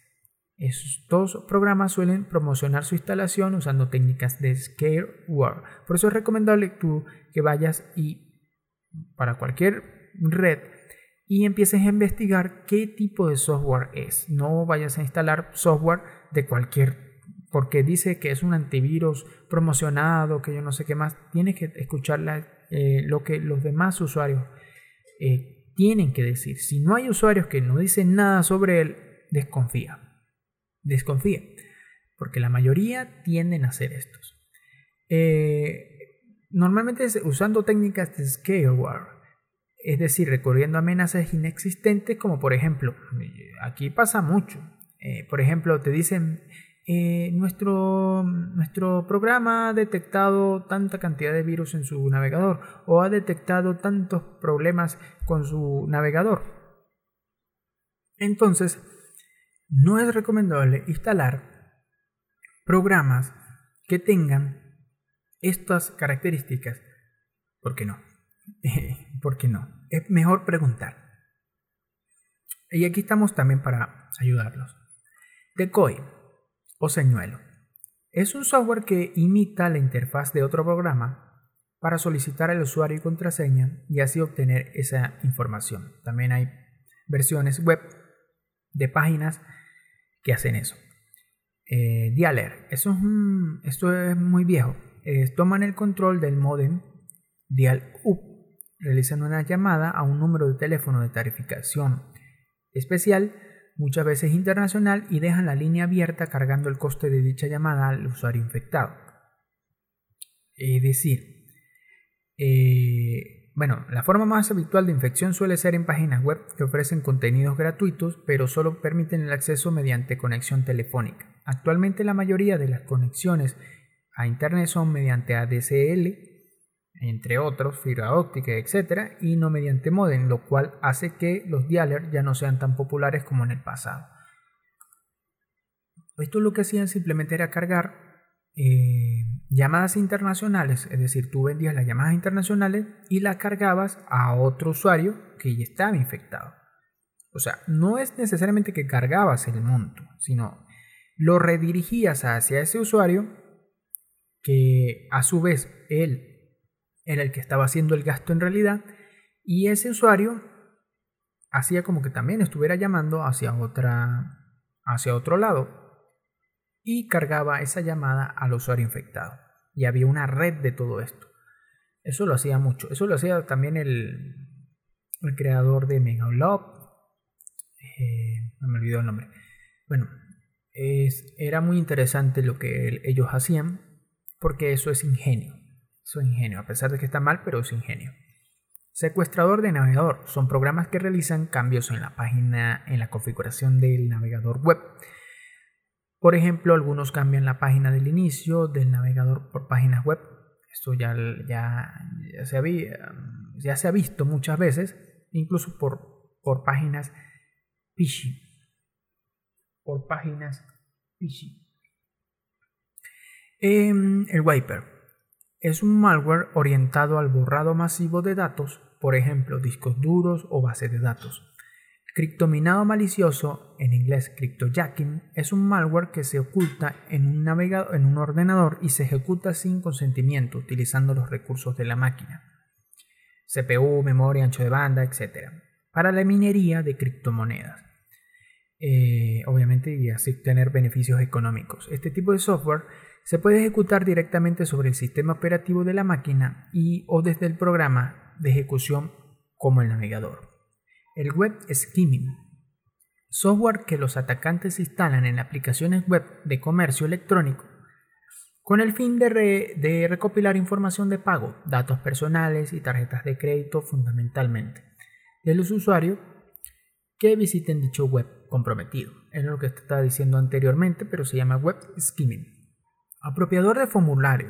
Estos programas suelen promocionar su instalación usando técnicas de scareware. Por eso es recomendable tú que vayas y para cualquier red y empieces a investigar qué tipo de software es. No vayas a instalar software de cualquier, porque dice que es un antivirus promocionado, que yo no sé qué más. Tienes que escuchar eh, lo que los demás usuarios eh, tienen que decir. Si no hay usuarios que no dicen nada sobre él, desconfía. Desconfía. Porque la mayoría tienden a hacer estos. Eh, normalmente usando técnicas de scareware es decir, recurriendo amenazas inexistentes como por ejemplo, aquí pasa mucho, eh, por ejemplo, te dicen, eh, nuestro, nuestro programa ha detectado tanta cantidad de virus en su navegador o ha detectado tantos problemas con su navegador. Entonces, no es recomendable instalar programas que tengan estas características. ¿Por qué no? ¿Por qué no? Es mejor preguntar. Y aquí estamos también para ayudarlos. Decoy o señuelo. Es un software que imita la interfaz de otro programa para solicitar al usuario y contraseña y así obtener esa información. También hay versiones web de páginas que hacen eso. Eh, Dialer, eso es esto es muy viejo. toman el control del modem Dial-Up, realizan una llamada a un número de teléfono de tarificación especial, muchas veces internacional, y dejan la línea abierta cargando el coste de dicha llamada al usuario infectado. Es decir, eh, bueno, la forma más habitual de infección suele ser en páginas web que ofrecen contenidos gratuitos, pero solo permiten el acceso mediante conexión telefónica. Actualmente la mayoría de las conexiones a Internet son mediante ADSL, entre otros, fibra óptica, etc., y no mediante modem, lo cual hace que los dialers ya no sean tan populares como en el pasado. Esto lo que hacían simplemente era cargar eh, llamadas internacionales, es decir, tú vendías las llamadas internacionales y las cargabas a otro usuario que ya estaba infectado. O sea, no es necesariamente que cargabas el monto, sino lo redirigías hacia ese usuario que a su vez él era el que estaba haciendo el gasto en realidad y ese usuario hacía como que también estuviera llamando hacia otra hacia otro lado y cargaba esa llamada al usuario infectado. Y había una red de todo esto. Eso lo hacía mucho. Eso lo hacía también el, el creador de Megalog. Eh, me olvidó el nombre. Bueno, es, era muy interesante lo que ellos hacían porque eso es ingenio. Es ingenio, a pesar de que está mal, pero es ingenio. Secuestrador de navegador son programas que realizan cambios en la página, en la configuración del navegador web por ejemplo, algunos cambian la página del inicio del navegador por páginas web. Esto ya, ya, se, había, ya se ha visto muchas veces, incluso por, por páginas phishing. Por páginas phishing. Em, el Wiper es un malware orientado al borrado masivo de datos, por ejemplo, discos duros o bases de datos. Criptominado malicioso, en inglés cryptojacking, es un malware que se oculta en un, navegador, en un ordenador y se ejecuta sin consentimiento utilizando los recursos de la máquina, CPU, memoria, ancho de banda, etc., para la minería de criptomonedas. Eh, obviamente y así obtener beneficios económicos. Este tipo de software se puede ejecutar directamente sobre el sistema operativo de la máquina y o desde el programa de ejecución como el navegador. El web skimming, software que los atacantes instalan en aplicaciones web de comercio electrónico con el fin de, recopilar información de pago, datos personales y tarjetas de crédito fundamentalmente de los usuarios que visiten dicho web comprometido. Es lo que estaba diciendo anteriormente, pero se llama web skimming. Apropiador de formulario.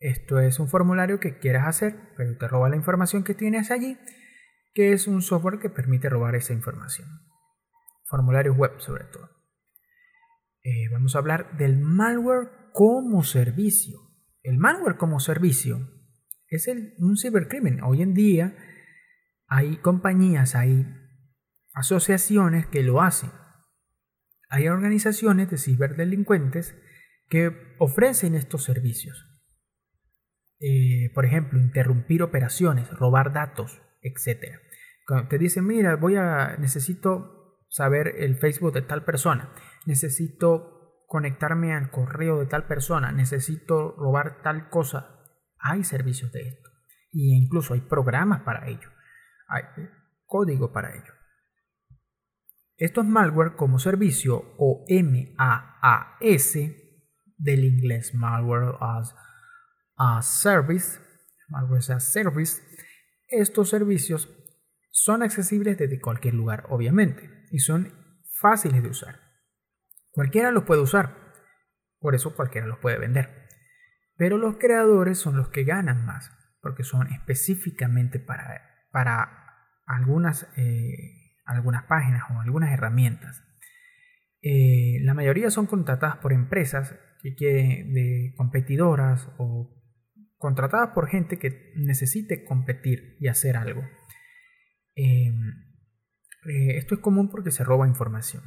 Esto es un formulario que quieras hacer, pero te roba la información que tienes allí que es un software que permite robar esa información. Formularios web sobre todo. Eh, vamos a hablar del malware como servicio. El malware como servicio es un cibercrimen. Hoy en día hay compañías, hay asociaciones que lo hacen. Hay organizaciones de ciberdelincuentes que ofrecen estos servicios. Eh, por ejemplo, interrumpir operaciones, robar datos, etc. Cuando te dicen, mira, voy a, necesito saber el Facebook de tal persona, necesito conectarme al correo de tal persona, necesito robar tal cosa, hay servicios de esto. Y incluso hay programas para ello, hay código para ello. Esto es malware como servicio o MAAS del inglés malware as a service, malware as a service estos servicios son accesibles desde cualquier lugar, obviamente, y son fáciles de usar. Cualquiera los puede usar, por eso cualquiera los puede vender. Pero los creadores son los que ganan más, porque son específicamente para, para algunas, eh, algunas páginas o algunas herramientas. Eh, la mayoría son contratadas por empresas que de competidoras o contratadas por gente que necesite competir y hacer algo. Em, Eh, esto es común porque se roba información.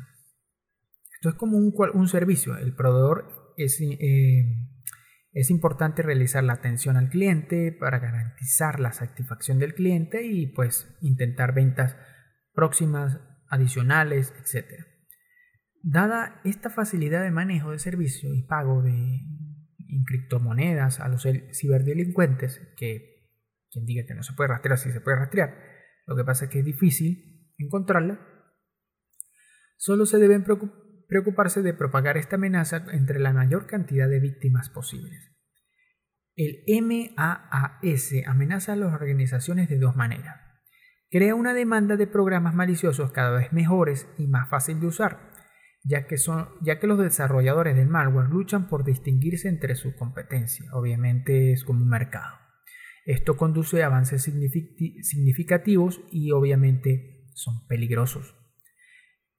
Esto es como un, un servicio. El proveedor es, eh, es importante realizar la atención al cliente para garantizar la satisfacción del cliente y pues intentar ventas próximas, adicionales, etc. Dada esta facilidad de manejo de servicio y pago de criptomonedas a los ciberdelincuentes, que quien diga que no se puede rastrear, sí se puede rastrear, lo que pasa es que es difícil encontrarla, solo se deben preocuparse de propagar esta amenaza entre la mayor cantidad de víctimas posibles. El MAAS amenaza a las organizaciones de dos maneras. Crea una demanda de programas maliciosos cada vez mejores y más fácil de usar, ya que, son, ya que los desarrolladores del malware luchan por distinguirse entre su competencia. Obviamente es como un mercado. Esto conduce a avances significativos y obviamente son peligrosos.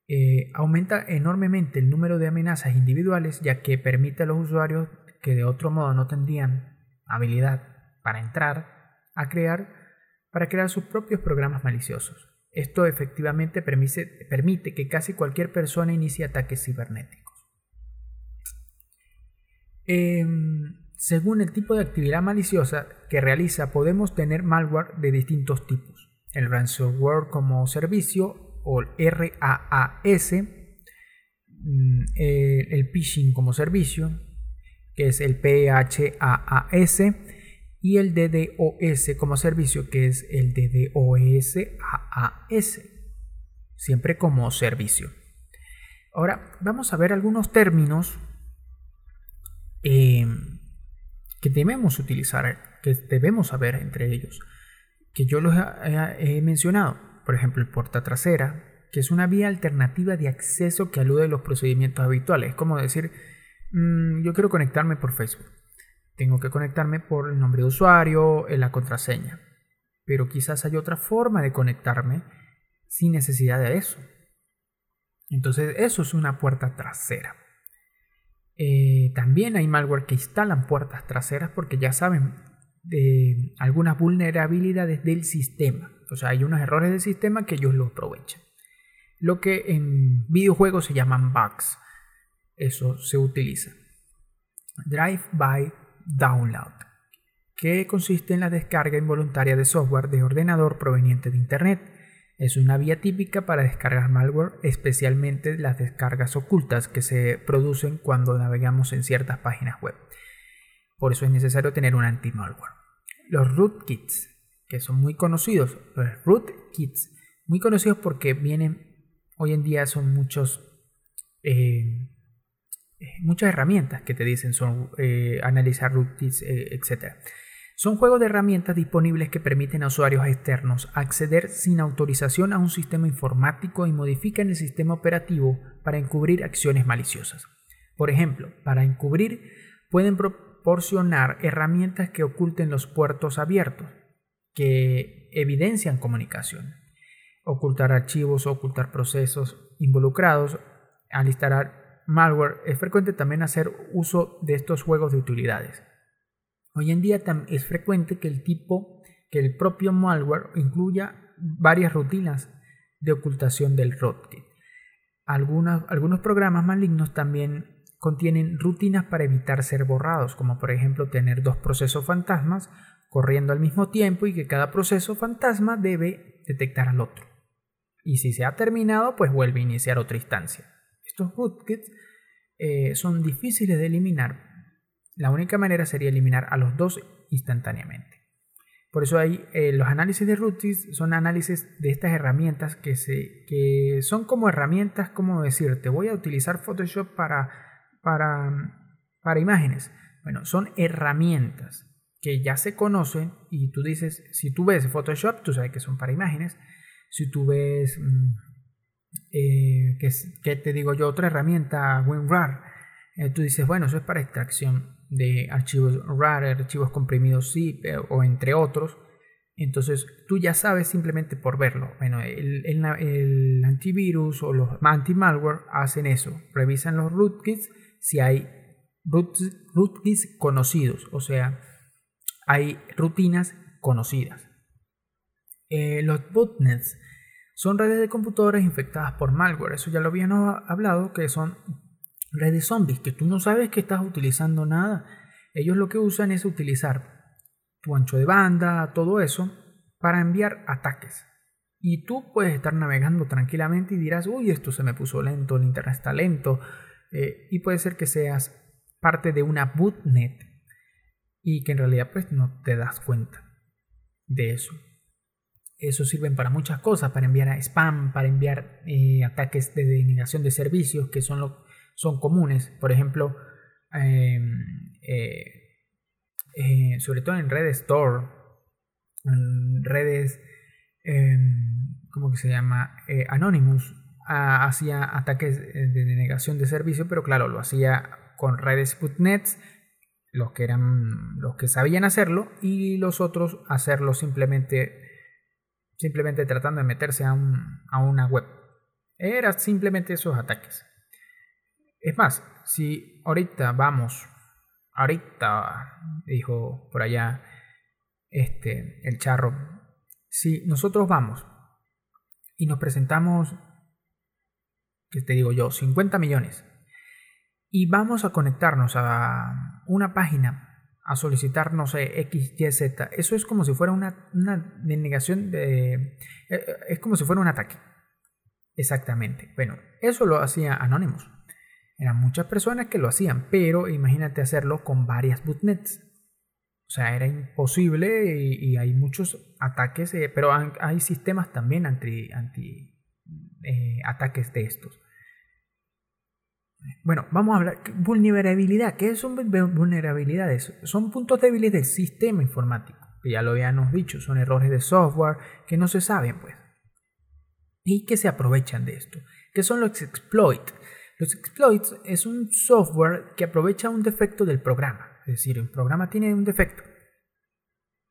Eh, aumenta enormemente el número de amenazas individuales ya que permite a los usuarios que de otro modo no tendrían habilidad para entrar a crear para crear sus propios programas maliciosos. Esto efectivamente permite, que casi cualquier persona inicie ataques cibernéticos. Em, según el tipo de actividad maliciosa que realiza, podemos tener malware de distintos tipos. El ransomware como servicio o el RAAS, mm, el phishing como servicio, que es el PHAAS, y el DDoS como servicio, que es el DDoS AAS, siempre como servicio. Ahora vamos a ver algunos términos eh, que debemos utilizar, que debemos saber entre ellos, que yo los he, mencionado. Por ejemplo, el puerta trasera, que es una vía alternativa de acceso que alude a los procedimientos habituales. Es como decir, mm, yo quiero conectarme por Facebook tengo que conectarme por el nombre de usuario, en la contraseña. Pero quizás hay otra forma de conectarme sin necesidad de eso. Entonces eso es una puerta trasera. Eh, también hay malware que instalan puertas traseras porque ya saben de algunas vulnerabilidades del sistema. O sea, hay unos errores del sistema que ellos lo aprovechan. Lo que en videojuegos se llaman bugs. Eso se utiliza. Drive-by download, que consiste en la descarga involuntaria de software de ordenador proveniente de Internet. Es una vía típica para descargar malware, especialmente las descargas ocultas que se producen cuando navegamos en ciertas páginas web. Por eso es necesario tener un anti-malware. Los rootkits, que son muy conocidos, los rootkits, muy conocidos porque vienen, hoy en día son muchos eh, muchas herramientas que te dicen son eh, analizar rootkits, eh, etc. Son juegos de herramientas disponibles que permiten a usuarios externos acceder sin autorización a un sistema informático y modifican el sistema operativo para encubrir acciones maliciosas. Por ejemplo, para encubrir pueden proporcionar herramientas que oculten los puertos abiertos, que evidencian comunicación, ocultar archivos, ocultar procesos involucrados, alistar malware, es frecuente también hacer uso de estos juegos de utilidades. Hoy en día es frecuente que el tipo, que el propio malware incluya varias rutinas de ocultación del rootkit. algunos programas malignos también contienen rutinas para evitar ser borrados, como por ejemplo tener dos procesos fantasmas corriendo al mismo tiempo y que cada proceso fantasma debe detectar al otro. Y si se ha terminado, pues vuelve a iniciar otra instancia. Estos rootkits eh, son difíciles de eliminar. La única manera sería eliminar a los dos instantáneamente. Por eso hay eh, los análisis de rootkits son análisis de estas herramientas que, se, que son como herramientas, como decirte, voy a utilizar Photoshop para, para, para imágenes. Bueno, son herramientas que ya se conocen y tú dices, si tú ves Photoshop, tú sabes que son para imágenes. Si tú ves mm, eh, que, te digo yo, otra herramienta, WinRAR, eh, tú dices, bueno, eso es para extracción de archivos RAR, archivos comprimidos zip eh, o entre otros. Entonces tú ya sabes simplemente por verlo. Bueno, el, antivirus o los anti-malware hacen eso. Revisan los rootkits si hay rootkits conocidos. O sea, hay rutinas conocidas. los botnets Son redes de computadores infectadas por malware. Eso ya lo habíamos hablado, que son redes zombies, que tú no sabes que estás utilizando nada. Ellos lo que usan es utilizar tu ancho de banda, todo eso, para enviar ataques. Y tú puedes estar navegando tranquilamente y dirás, uy, esto se me puso lento, el internet está lento. Eh, y puede ser que seas parte de una bootnet y que en realidad pues no te das cuenta de eso. Eso sirven para muchas cosas, para enviar spam, para enviar eh, ataques de denegación de servicios que son, lo, son comunes. Por ejemplo, em, eh, eh, sobre todo en redes store, en redes, em, ¿cómo que se llama? Anonymous, hacía ataques de denegación de servicio, pero claro, lo hacía con redes bootnets los que eran los que sabían hacerlo y los otros hacerlo simplemente simplemente tratando de meterse a, una web. Era simplemente esos ataques. Es más, si ahorita vamos, ahorita, dijo por allá este, el charro, si nosotros vamos y nos presentamos, que te digo yo, 50 millones, y vamos a conectarnos a una página a solicitar, no sé, X, Y, Z. Eso es como si fuera una, una denegación de... Eh, eh, es como si fuera un ataque. Exactamente. Bueno, eso lo hacía Anonymous. Eran muchas personas que lo hacían, pero imagínate hacerlo con varias bootnets. O sea, era imposible y, hay muchos ataques, eh, pero hay, sistemas también anti, anti ataques de estos. Bueno, vamos a hablar. Vulnerabilidad. ¿Qué son vulnerabilidades? Son puntos débiles del sistema informático. Que ya lo habíamos dicho, son errores de software que no se saben, pues. Y que se aprovechan de esto. ¿Qué son los exploits? Los exploits es un software que aprovecha un defecto del programa. Es decir, un programa tiene un defecto.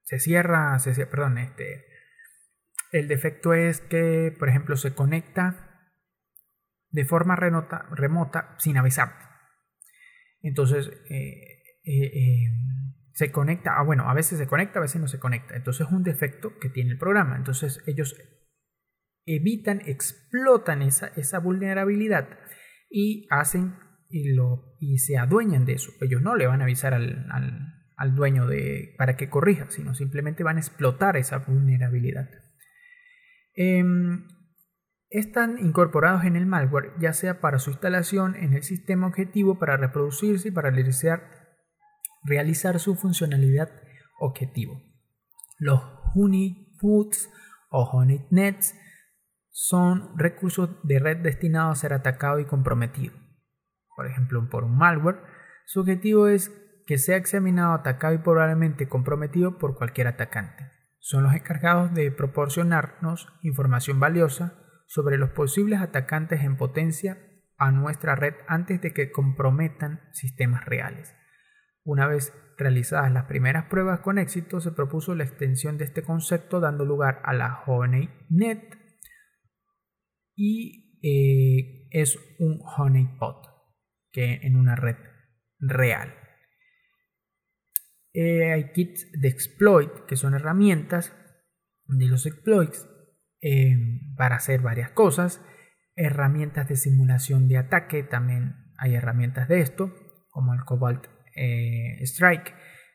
Se cierra, se cierra, perdón, este. El defecto es que, por ejemplo, se conecta de forma remota, sin avisar. Entonces, eh, eh, eh, se conecta, ah, bueno, a veces se conecta, a veces no se conecta. Entonces es un defecto que tiene el programa. Entonces ellos evitan, explotan esa, esa vulnerabilidad y hacen y, lo, y se adueñan de eso. Ellos no le van a avisar al, al dueño de, para que corrija, sino simplemente van a explotar esa vulnerabilidad. Em, están incorporados en el malware, ya sea para su instalación en el sistema objetivo para reproducirse y para realizar, su funcionalidad objetivo. Los honeypots o honeyNets son recursos de red destinados a ser atacados y comprometidos. Por ejemplo, por un malware, su objetivo es que sea examinado, atacado y probablemente comprometido por cualquier atacante. Son los encargados de proporcionarnos información valiosa sobre los posibles atacantes en potencia a nuestra red antes de que comprometan sistemas reales. Una vez realizadas las primeras pruebas con éxito, se propuso la extensión de este concepto dando lugar a la HoneyNet y eh, es un honeypot que en una red real. Eh, hay kits de exploit que son herramientas de los exploits eh, para hacer varias cosas. Herramientas de simulación de ataque, también hay herramientas de esto, como el Cobalt eh, Strike.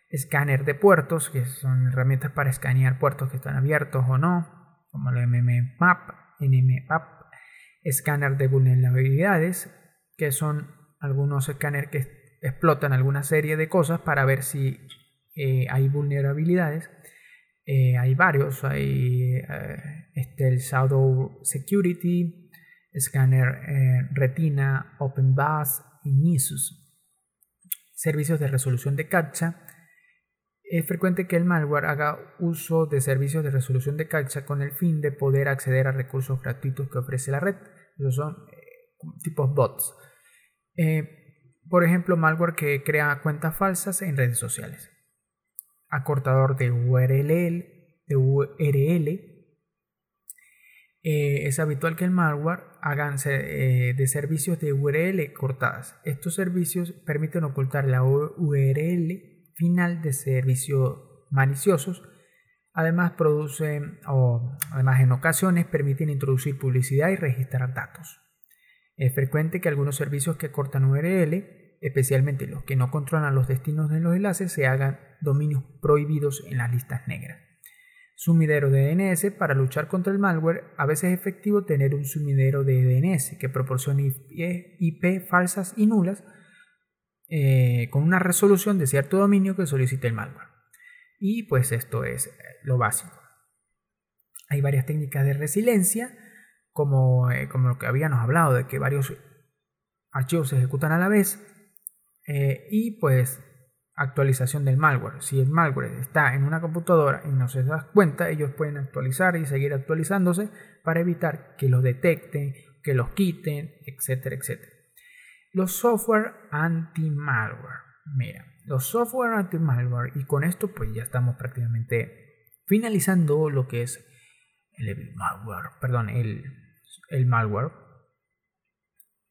Escáner de puertos, que son herramientas para escanear puertos que están abiertos o no, como el MMMap, NMMap. Escáner de vulnerabilidades, que son algunos escáneres que explotan alguna serie de cosas para ver si eh, hay vulnerabilidades. Eh, hay varios, hay eh, este, el Shadow Security, Scanner eh, Retina, OpenBus y Nisus. Servicios de resolución de captcha. Es frecuente que el malware haga uso de servicios de resolución de captcha con el fin de poder acceder a recursos gratuitos que ofrece la red. Esos son tipos bots. por ejemplo, malware que crea cuentas falsas en redes sociales acortador de URL, de URL eh, es habitual que el malware hagan eh, de servicios de URL cortadas. Estos servicios permiten ocultar la URL final de servicios maliciosos Además producen o además en ocasiones permiten introducir publicidad y registrar datos. Es frecuente que algunos servicios que cortan URL, especialmente los que no controlan los destinos de los enlaces, se hagan dominios prohibidos en las listas negras. Sumidero de DNS para luchar contra el malware, a veces es efectivo tener un sumidero de DNS que proporcione IP falsas y nulas eh, con una resolución de cierto dominio que solicite el malware. Y pues esto es lo básico. Hay varias técnicas de resiliencia como, eh, como lo que habíamos hablado, de que varios archivos se ejecutan a la vez, eh, y pues actualización del malware. Si el malware está en una computadora y no se da cuenta, ellos pueden actualizar y seguir actualizándose para evitar que lo detecten, que los quiten, etcétera, etcétera. Los software anti-malware. Mira, los software anti-malware, y con esto pues ya estamos prácticamente finalizando lo que es el malware, perdón, el el malware,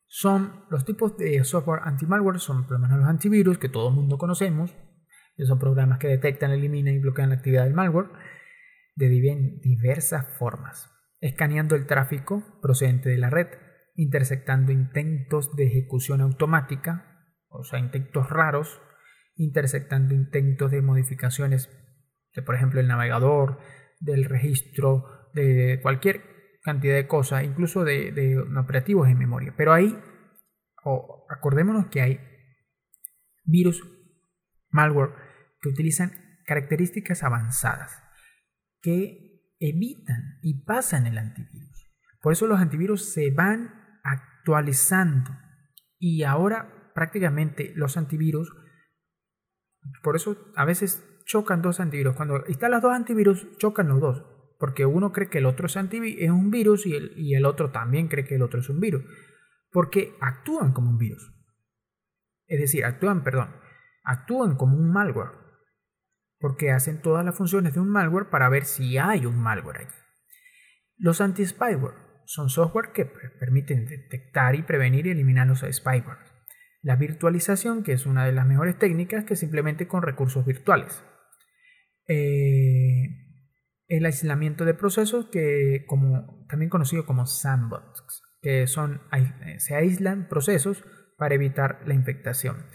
son los tipos de software anti-malware, son por los antivirus que todo el mundo conocemos, que son programas que detectan, eliminan y bloquean la actividad del malware de diversas formas, escaneando el tráfico procedente de la red, intersectando intentos de ejecución automática, o sea, intentos raros, intersectando intentos de modificaciones de, por ejemplo, el navegador, del registro, de cualquier cantidad de cosas, incluso de, operativos en memoria. Pero ahí, acordémonos que hay virus, malware, que utilizan características avanzadas, que evitan y pasan el antivirus. Por eso los antivirus se van actualizando y ahora prácticamente los antivirus, por eso a veces chocan dos antivirus. Cuando instalas dos antivirus, chocan los dos porque uno cree que el otro es, es un virus y el, y el otro también cree que el otro es un virus, porque actúan como un virus. Es decir, actúan, perdón, actúan como un malware, porque hacen todas las funciones de un malware para ver si hay un malware allí. Los anti-spyware son software que permiten detectar y prevenir y eliminar los spyware. La virtualización, que es una de las mejores técnicas, que simplemente con recursos virtuales. Eh, el aislamiento de procesos, que como, también conocido como sandbox, que son, eh, se aíslan procesos para evitar la infectación.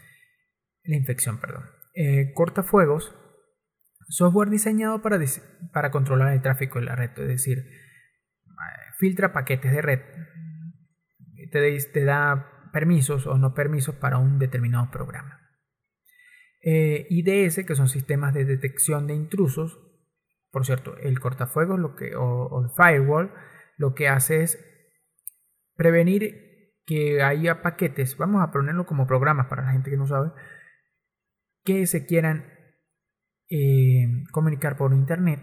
La infección, perdón. Eh, cortafuegos, software diseñado para, para controlar el tráfico de la red, es decir, eh, filtra paquetes de red, te, te da permisos o no permisos para un determinado programa. IDS, que son sistemas de detección de intrusos, por cierto, el cortafuegos lo que, o, el firewall lo que hace es prevenir que haya paquetes, vamos a ponerlo como programas para la gente que no sabe, que se quieran eh, comunicar por internet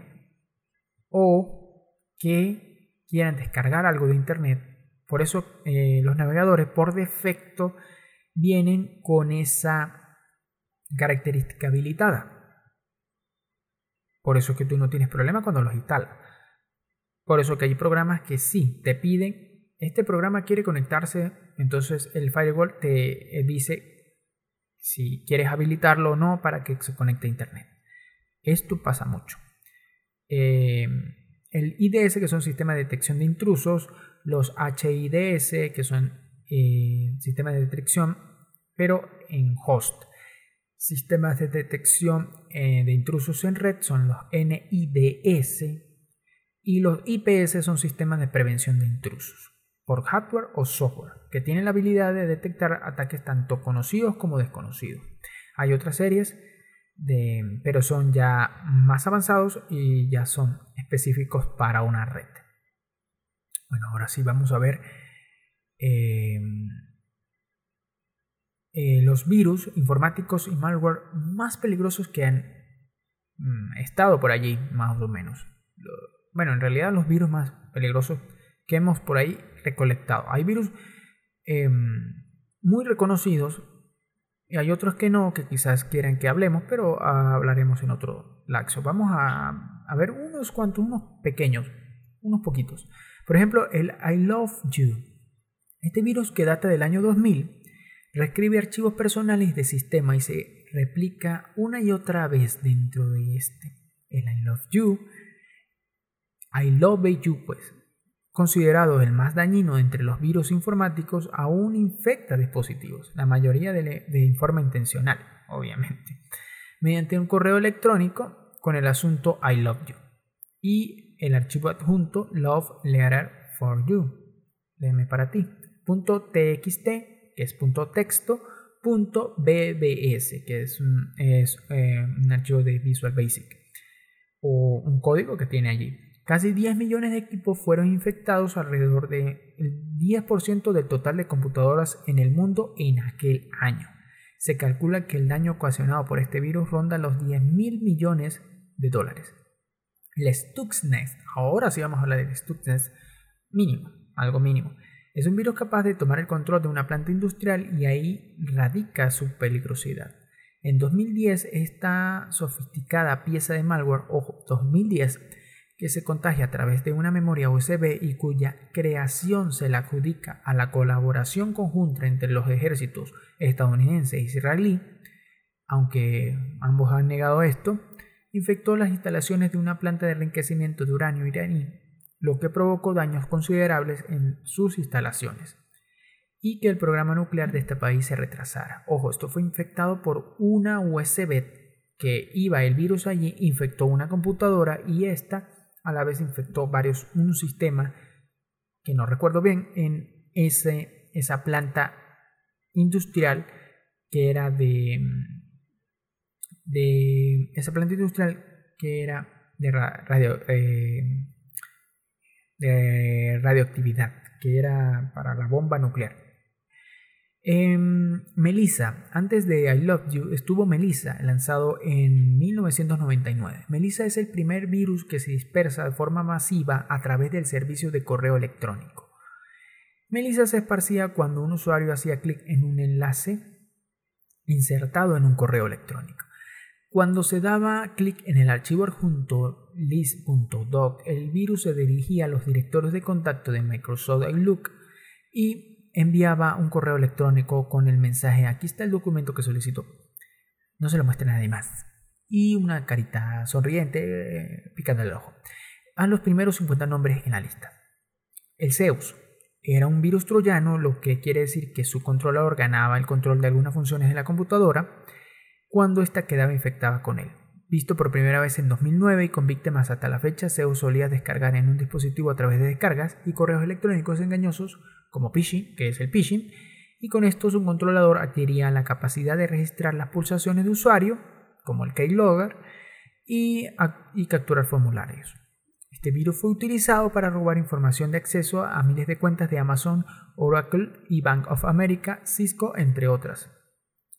o que quieran descargar algo de internet. Por eso eh, los navegadores por defecto vienen con esa característica habilitada. Por eso es que tú no tienes problema cuando los instalas. Por eso que hay programas que sí te piden, este programa quiere conectarse, entonces el firewall te dice si quieres habilitarlo o no para que se conecte a internet. Esto pasa mucho. Em, el IDS, que son sistemas de detección de intrusos, los HIDS, que son eh, sistemas de detección, pero en host. Sistemas de detección eh, de intrusos en red son los NIDS y los IPS son sistemas de prevención de intrusos por hardware o software que tienen la habilidad de detectar ataques tanto conocidos como desconocidos. Hay otras series de, pero son ya más avanzados y ya son específicos para una red. Bueno, ahora sí vamos a ver eh, eh, los virus informáticos y malware más peligrosos que han mm, estado por allí, más o menos. bueno, en realidad los virus más peligrosos que hemos por ahí recolectado. Hay virus em, muy reconocidos y hay otros que no, que quizás quieran que hablemos, pero hablaremos en otro laxo. Vamos a, a ver unos cuantos, unos pequeños, unos poquitos. Por ejemplo, el I Love You. Este virus que data del año 2000 reescribe archivos personales de sistema y se replica una y otra vez dentro de este. El I Love You I Love You, pues, considerado el más dañino entre los virus informáticos, aún infecta dispositivos, la mayoría de, de forma intencional, obviamente, mediante un correo electrónico con el asunto I Love You y el archivo adjunto Love Letter for You, para ti, .txt, que es punto .texto, .bbs, que es un, es, eh, un archivo de Visual Basic, o un código que tiene allí. Casi 10 millones de equipos fueron infectados, alrededor del 10% del total de computadoras en el mundo en aquel año. Se calcula que el daño ocasionado por este virus ronda los 10 mil millones de dólares. El Stuxnet, ahora sí vamos a hablar del Stuxnet mínimo, algo mínimo. Es un virus capaz de tomar el control de una planta industrial y ahí radica su peligrosidad. En 2010, esta sofisticada pieza de malware, ojo, 2010, que se contagia a través de una memoria USB y cuya creación se la adjudica a la colaboración conjunta entre los ejércitos estadounidense e israelí, aunque ambos han negado esto, infectó las instalaciones de una planta de enriquecimiento de uranio iraní, lo que provocó daños considerables en sus instalaciones y que el programa nuclear de este país se retrasara. Ojo, esto fue infectado por una USB que iba el virus allí, infectó una computadora y esta a la vez infectó varios, un sistema que no recuerdo bien, en ese, esa planta industrial que era de, de esa planta industrial que era de, radio, eh, de radioactividad, que era para la bomba nuclear. Melissa, antes de I Love You, estuvo Melissa, lanzado en 1999. Melissa es el primer virus que se dispersa de forma masiva a través del servicio de correo electrónico. Melissa se esparcía cuando un usuario hacía clic en un enlace insertado en un correo electrónico. Cuando se daba clic en el archivo adjunto list.doc, el virus se dirigía a los directorios de contacto de Microsoft Outlook y enviaba un correo electrónico con el mensaje, aquí está el documento que solicitó. No se lo muestre a nadie más. Y una carita sonriente eh, picando el ojo. A los primeros 50 nombres en la lista. El Zeus era un virus troyano, lo que quiere decir que su controlador ganaba el control de algunas funciones de la computadora cuando ésta quedaba infectada con él. Visto por primera vez en 2009 y con víctimas hasta la fecha, Zeus solía descargar en un dispositivo a través de descargas y correos electrónicos engañosos como phishing, que es el phishing, y con esto su controlador adquiría la capacidad de registrar las pulsaciones de usuario, como el keylogger, y, y capturar formularios. Este virus fue utilizado para robar información de acceso a miles de cuentas de Amazon, Oracle y Bank of America, Cisco, entre otras.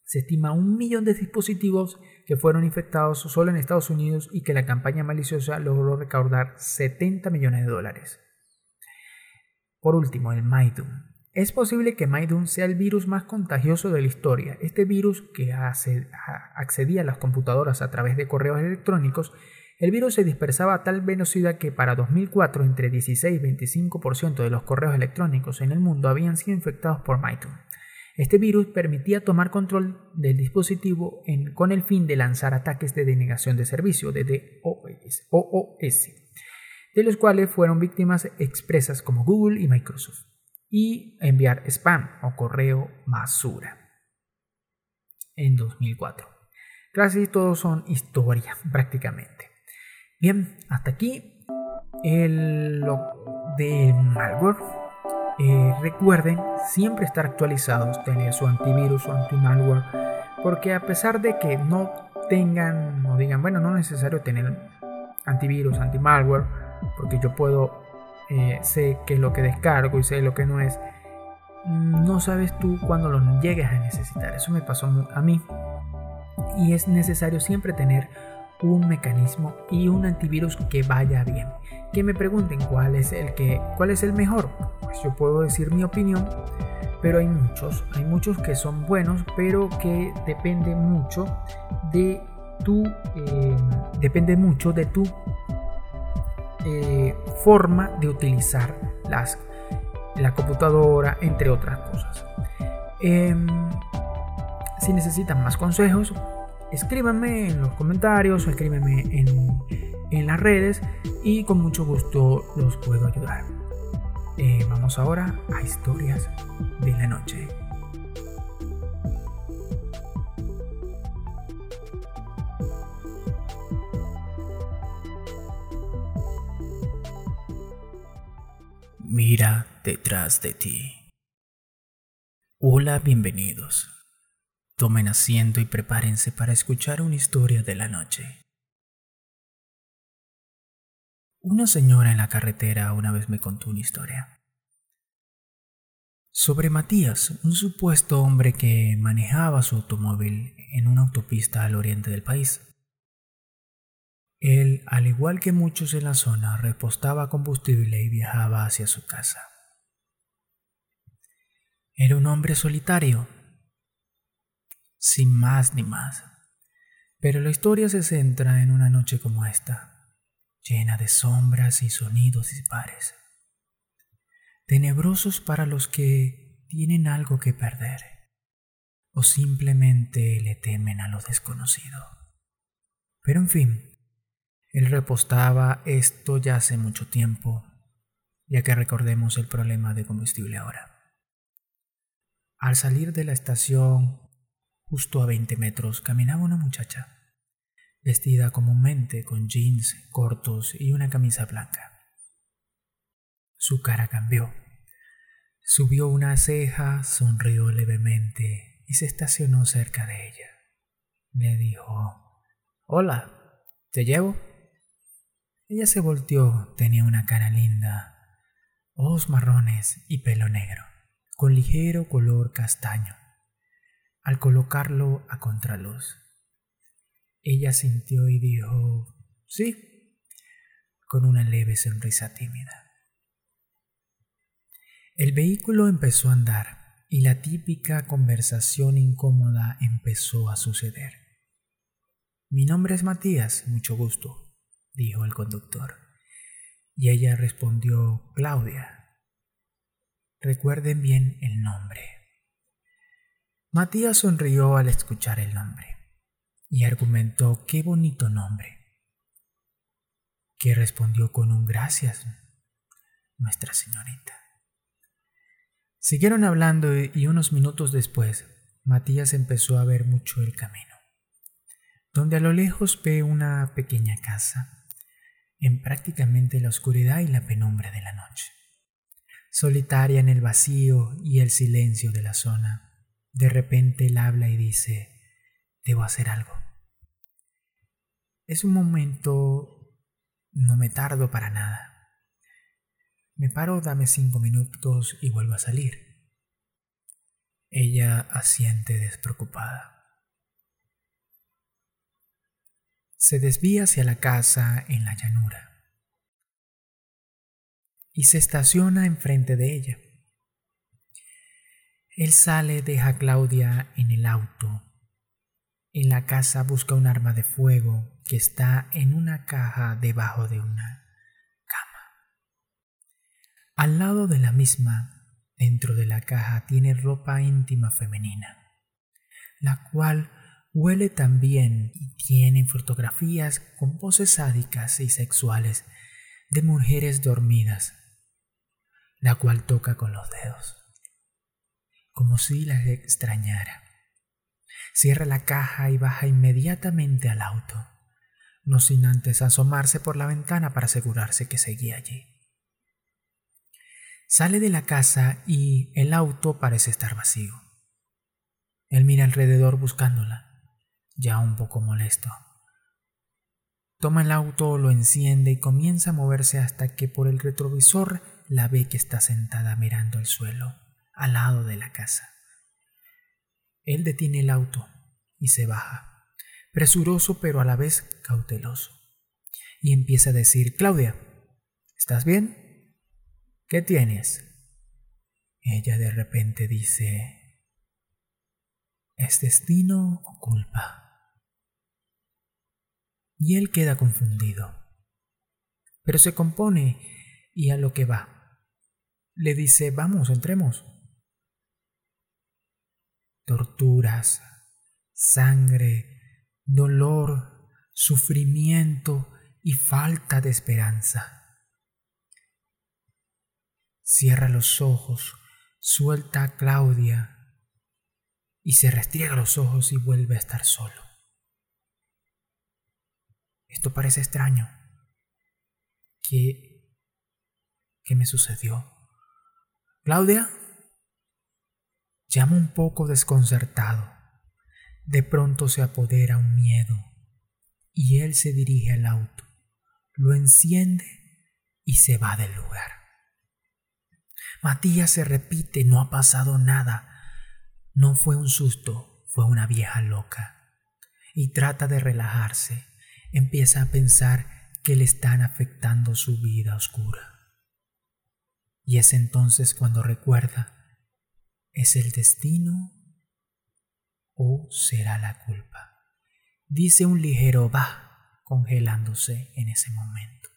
Se estima un millón de dispositivos que fueron infectados solo en Estados Unidos y que la campaña maliciosa logró recaudar 70 millones de dólares. Por último, el Maidun. Es posible que Maidun sea el virus más contagioso de la historia. Este virus, que accedía a las computadoras a través de correos electrónicos, el virus se dispersaba a tal velocidad que para 2004 entre 16 y 25% de los correos electrónicos en el mundo habían sido infectados por Maidun. Este virus permitía tomar control del dispositivo con el fin de lanzar ataques de denegación de servicio, de DOS de los cuales fueron víctimas expresas como Google y Microsoft, y enviar spam o correo basura en 2004. Casi todos son historia prácticamente. Bien, hasta aquí el de malware. Eh, recuerden siempre estar actualizados, tener su antivirus o anti-malware, porque a pesar de que no tengan o digan, bueno, no es necesario tener antivirus, anti-malware, porque yo puedo, eh, sé qué es lo que descargo y sé lo que no es, no sabes tú cuándo lo llegues a necesitar. Eso me pasó a mí. Y es necesario siempre tener un mecanismo y un antivirus que vaya bien. Que me pregunten cuál es el que cuál es el mejor. Pues yo puedo decir mi opinión, pero hay muchos, hay muchos que son buenos, pero que depende mucho de tu eh, depende mucho de tu eh, forma de utilizar las, la computadora, entre otras cosas. Em, si necesitan más consejos, escríbanme en los comentarios o escríbanme en, en las redes y con mucho gusto los puedo ayudar. Eh, vamos ahora a historias de la noche. Mira detrás de ti. Hola, bienvenidos. Tomen asiento y prepárense para escuchar una historia de la noche. Una señora en la carretera una vez me contó una historia. Sobre Matías, un supuesto hombre que manejaba su automóvil en una autopista al oriente del país. Él, al igual que muchos en la zona, repostaba combustible y viajaba hacia su casa. Era un hombre solitario, sin más ni más. Pero la historia se centra en una noche como esta, llena de sombras y sonidos dispares, tenebrosos para los que tienen algo que perder o simplemente le temen a lo desconocido. Pero en fin, él repostaba esto ya hace mucho tiempo, ya que recordemos el problema de combustible ahora. Al salir de la estación, justo a 20 metros, caminaba una muchacha, vestida comúnmente con jeans cortos y una camisa blanca. Su cara cambió. Subió una ceja, sonrió levemente y se estacionó cerca de ella. Le dijo, Hola, ¿te llevo? Ella se volteó, tenía una cara linda, ojos marrones y pelo negro, con ligero color castaño. Al colocarlo a contraluz, ella sintió y dijo, sí, con una leve sonrisa tímida. El vehículo empezó a andar y la típica conversación incómoda empezó a suceder. Mi nombre es Matías, mucho gusto dijo el conductor. Y ella respondió, Claudia. Recuerden bien el nombre. Matías sonrió al escuchar el nombre y argumentó, qué bonito nombre. Que respondió con un gracias, Nuestra Señorita. Siguieron hablando y unos minutos después, Matías empezó a ver mucho el camino, donde a lo lejos ve una pequeña casa en prácticamente la oscuridad y la penumbra de la noche. Solitaria en el vacío y el silencio de la zona, de repente él habla y dice, debo hacer algo. Es un momento, no me tardo para nada. Me paro, dame cinco minutos y vuelvo a salir. Ella asiente despreocupada. se desvía hacia la casa en la llanura y se estaciona enfrente de ella. Él sale, deja a Claudia en el auto. En la casa busca un arma de fuego que está en una caja debajo de una cama. Al lado de la misma, dentro de la caja, tiene ropa íntima femenina, la cual Huele también y tiene fotografías con poses sádicas y sexuales de mujeres dormidas, la cual toca con los dedos, como si las extrañara. Cierra la caja y baja inmediatamente al auto, no sin antes asomarse por la ventana para asegurarse que seguía allí. Sale de la casa y el auto parece estar vacío. Él mira alrededor buscándola ya un poco molesto. Toma el auto, lo enciende y comienza a moverse hasta que por el retrovisor la ve que está sentada mirando el suelo, al lado de la casa. Él detiene el auto y se baja, presuroso pero a la vez cauteloso, y empieza a decir, Claudia, ¿estás bien? ¿Qué tienes? Ella de repente dice, ¿es destino o culpa? y él queda confundido. Pero se compone y a lo que va. Le dice, vamos, entremos. Torturas, sangre, dolor, sufrimiento y falta de esperanza. Cierra los ojos, suelta a Claudia y se restriega los ojos y vuelve a estar solo. Esto parece extraño. ¿Qué, qué me sucedió? Claudia, llama un poco desconcertado. De pronto se apodera un miedo y él se dirige al auto, lo enciende y se va del lugar. Matías se repite, no ha pasado nada. No fue un susto, fue una vieja loca. Y trata de relajarse. Empieza a pensar que le están afectando su vida oscura. Y es entonces cuando recuerda, ¿es el destino o será la culpa? Dice un ligero va, congelándose en ese momento.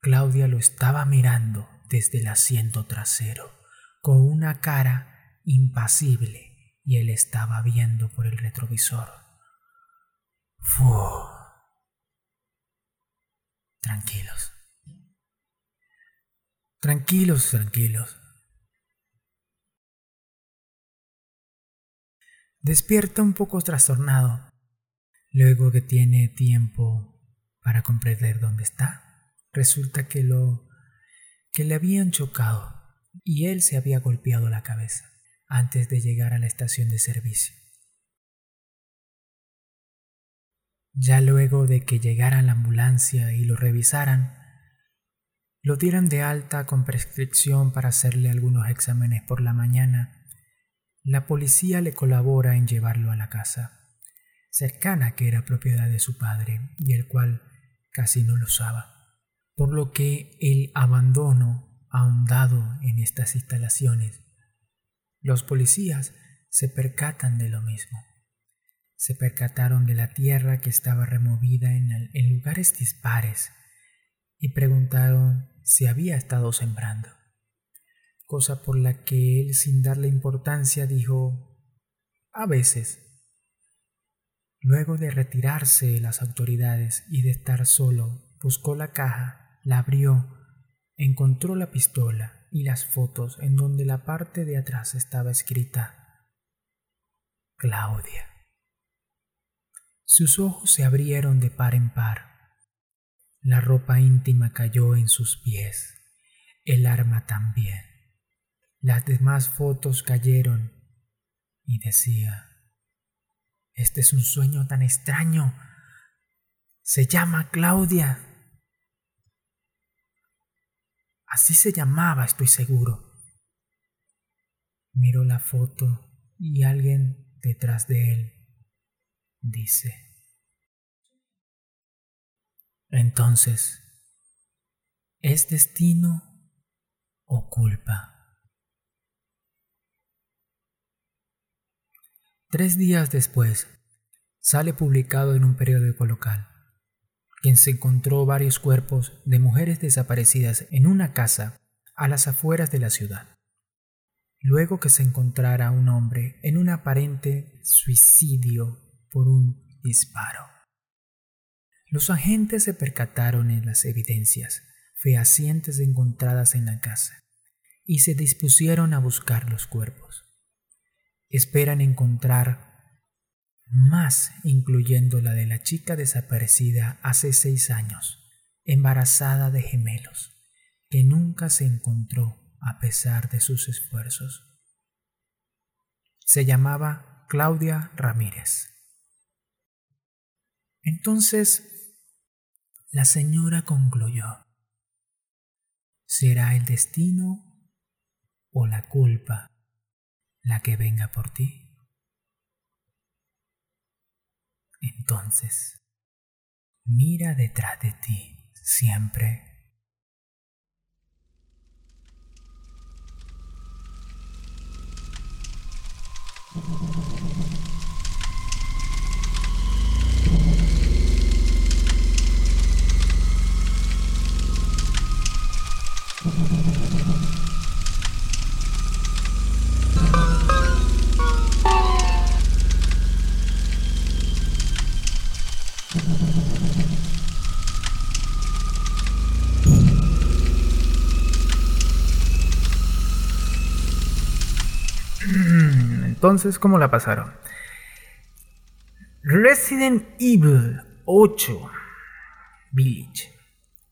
Claudia lo estaba mirando desde el asiento trasero, con una cara impasible, y él estaba viendo por el retrovisor. Fu. Tranquilos. Tranquilos, tranquilos. Despierta un poco trastornado, luego que tiene tiempo para comprender dónde está. Resulta que lo que le habían chocado y él se había golpeado la cabeza antes de llegar a la estación de servicio. Ya luego de que llegara la ambulancia y lo revisaran, lo dieran de alta con prescripción para hacerle algunos exámenes por la mañana, la policía le colabora en llevarlo a la casa, cercana que era propiedad de su padre y el cual casi no lo usaba por lo que el abandono ahondado en estas instalaciones. Los policías se percatan de lo mismo. Se percataron de la tierra que estaba removida en, en lugares dispares y preguntaron si había estado sembrando, cosa por la que él sin darle importancia dijo, a veces. Luego de retirarse las autoridades y de estar solo, buscó la caja la abrió, encontró la pistola y las fotos en donde la parte de atrás estaba escrita Claudia. Sus ojos se abrieron de par en par. La ropa íntima cayó en sus pies, el arma también. Las demás fotos cayeron y decía, este es un sueño tan extraño. Se llama Claudia. Así se llamaba, estoy seguro. Miro la foto y alguien detrás de él dice. Entonces, ¿es destino o culpa? Tres días después, sale publicado en un periódico local quien se encontró varios cuerpos de mujeres desaparecidas en una casa a las afueras de la ciudad. Luego que se encontrara un hombre en un aparente suicidio por un disparo. Los agentes se percataron en las evidencias fehacientes encontradas en la casa y se dispusieron a buscar los cuerpos. Esperan encontrar más incluyendo la de la chica desaparecida hace seis años, embarazada de gemelos, que nunca se encontró a pesar de sus esfuerzos. Se llamaba Claudia Ramírez. Entonces, la señora concluyó, ¿será el destino o la culpa la que venga por ti, entonces mira detrás de ti siempre. Entonces, ¿cómo la pasaron? Resident Evil 8 Village.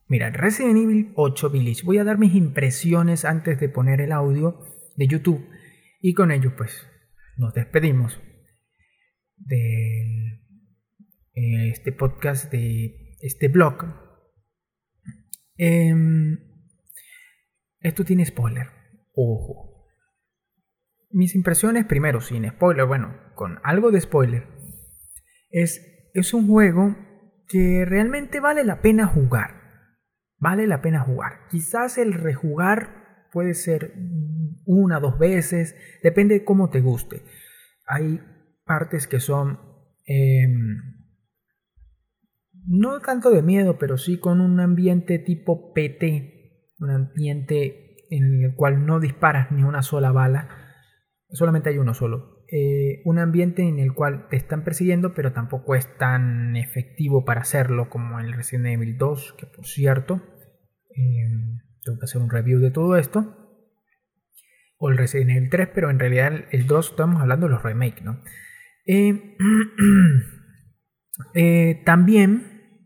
Mira, Resident Evil 8 Village. Voy a dar mis impresiones antes de poner el audio de YouTube. Y con ello, pues, nos despedimos de eh, este podcast, de este blog. Em, esto tiene spoiler. Ojo. Mis impresiones, primero, sin spoiler, bueno, con algo de spoiler. Es, es un juego que realmente vale la pena jugar vale la pena jugar. Quizás el rejugar puede ser una, dos veces, depende de cómo te guste. Hay partes que son em, no tanto de miedo, pero sí con un ambiente tipo PT, un ambiente en el cual no disparas ni una sola bala, solamente hay uno solo. Eh, un ambiente en el cual te están persiguiendo, pero tampoco es tan efectivo para hacerlo como el Resident Evil 2, que por cierto, em, tengo que hacer un review de todo esto. O el Resident Evil 3, pero en realidad el 2 estamos hablando de los remakes, ¿no? Eh, eh, también,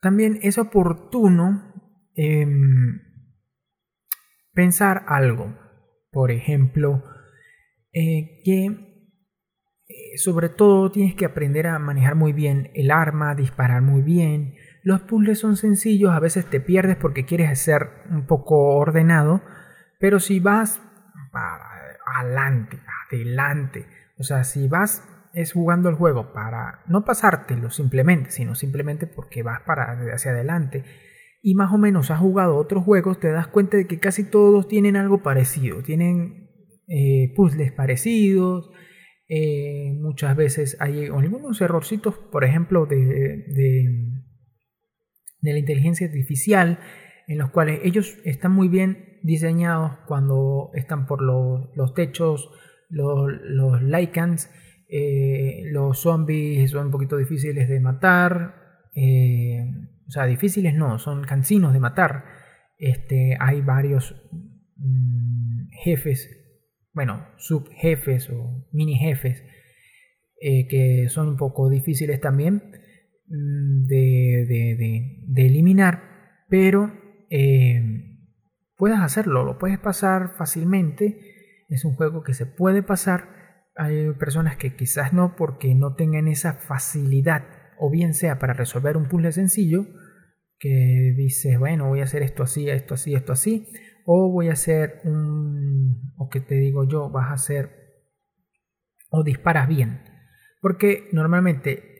también es oportuno em, pensar algo. Por ejemplo, eh, que eh, sobre todo tienes que aprender a manejar muy bien el arma, disparar muy bien. Los puzzles son sencillos, a veces te pierdes porque quieres ser un poco ordenado, pero si vas para adelante, adelante, o sea, si vas es jugando el juego para no pasártelo simplemente, sino simplemente porque vas para hacia adelante. Y más o menos has jugado otros juegos, te das cuenta de que casi todos tienen algo parecido, tienen eh, puzzles parecidos. Eh, muchas veces hay algunos errorcitos, por ejemplo, de, de, la inteligencia artificial, en los cuales ellos están muy bien diseñados cuando están por los, techos, los, los lycans, eh, los zombies son un poquito difíciles de matar. o sea, difíciles no, son cansinos de matar. Este, hay varios mm, jefes bueno, subjefes o mini jefes eh, que son un poco difíciles también mm, de, eliminar, pero eh, puedes hacerlo, lo puedes pasar fácilmente, es un juego que se puede pasar, hay personas que quizás no porque no tengan esa facilidad, o bien sea para resolver un puzzle sencillo, que dices, bueno, voy a hacer esto así, esto así, esto así, o voy a hacer un, o que te digo yo, vas a hacer, o disparas bien. Porque normalmente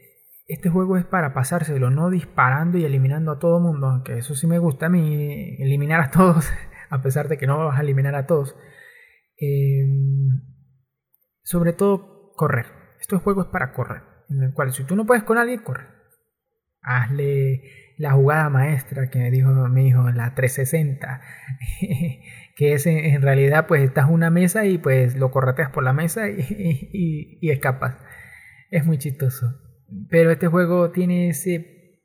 este juego es para pasárselo, no disparando y eliminando a todo mundo, aunque eso sí me gusta a mí, eliminar a todos, a pesar de que no vas a eliminar a todos. Em, sobre todo, correr. Este juego es para correr, en el cual si tú no puedes con alguien, corre. Hazle la jugada maestra que me dijo mi hijo, la 360, que es en, realidad pues estás una mesa y pues lo correteas por la mesa y, escapas. Es muy chistoso. Pero este juego tiene ese,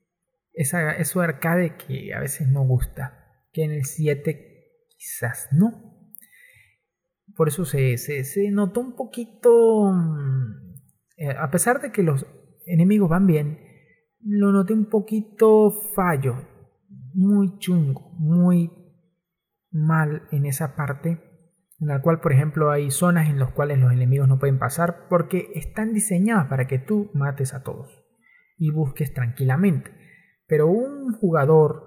esa, arcade que a veces no gusta, que en el 7 quizás no. Por eso se, se, se notó un poquito, mm, eh, a pesar de que los enemigos van bien, lo noté un poquito fallo, muy chungo, muy mal en esa parte, en la cual, por ejemplo, hay zonas en las cuales los enemigos no pueden pasar porque están diseñadas para que tú mates a todos y busques tranquilamente. Pero un jugador,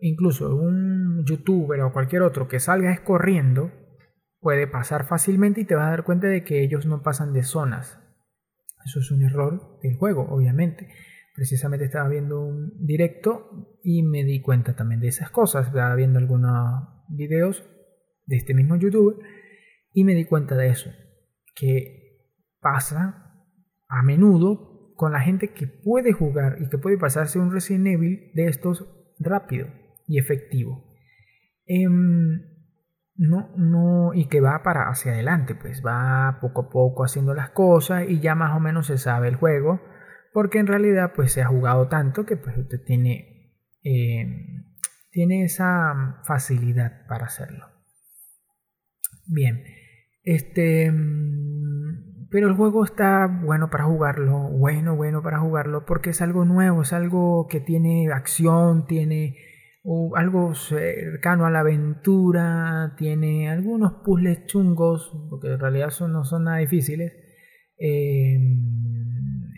incluso un youtuber o cualquier otro que salga escorriendo, puede pasar fácilmente y te vas a dar cuenta de que ellos no pasan de zonas. Eso es un error del juego, obviamente precisamente estaba viendo un directo y me di cuenta también de esas cosas. Estaba viendo algunos videos de este mismo youtuber y me di cuenta de eso. Que pasa a menudo con la gente que puede jugar y que puede pasarse un Resident Evil de estos rápido y efectivo. Em, no, no, y que va para hacia adelante, pues va poco a poco haciendo las cosas y ya más o menos se sabe el juego porque en realidad pues se ha jugado tanto que pues usted tiene, eh, tiene esa facilidad para hacerlo. Bien, este, mm, pero el juego está bueno para jugarlo, bueno, bueno para jugarlo, porque es algo nuevo, es algo que tiene acción, tiene algo cercano a la aventura, tiene algunos puzzles chungos, porque en realidad no son nada difíciles. Em,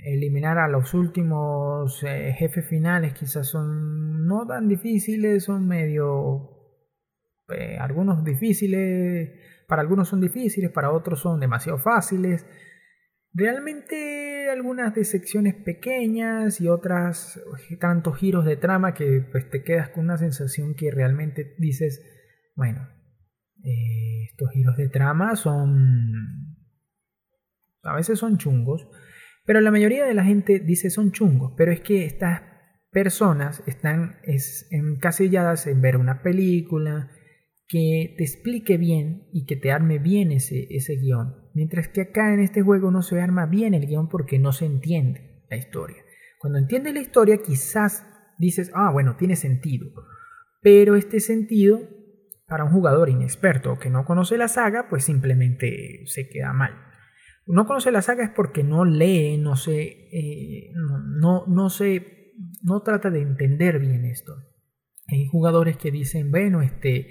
eliminar a los últimos eh, jefes finales quizás son no tan difíciles, son medio... Eh, algunos difíciles, para algunos son difíciles, para otros son demasiado fáciles. Realmente algunas disecciones pequeñas y otras tantos giros de trama que pues te quedas con una sensación que realmente dices, bueno, eh, estos giros de trama son... A veces son chungos, pero la mayoría de la gente dice son chungos, pero es que estas personas están encasilladas en ver una película, que te explique bien y que te arme bien ese, ese guion. Mientras que acá en este juego no se arma bien el guion porque no se entiende la historia. Cuando entiendes la historia quizás dices, ah, bueno, tiene sentido. Pero este sentido, para un jugador inexperto que no conoce la saga, pues simplemente se queda mal. No conoce la saga es porque no lee, no se, eh, no, no, se, no trata de entender bien esto. Hay jugadores que dicen, bueno, este,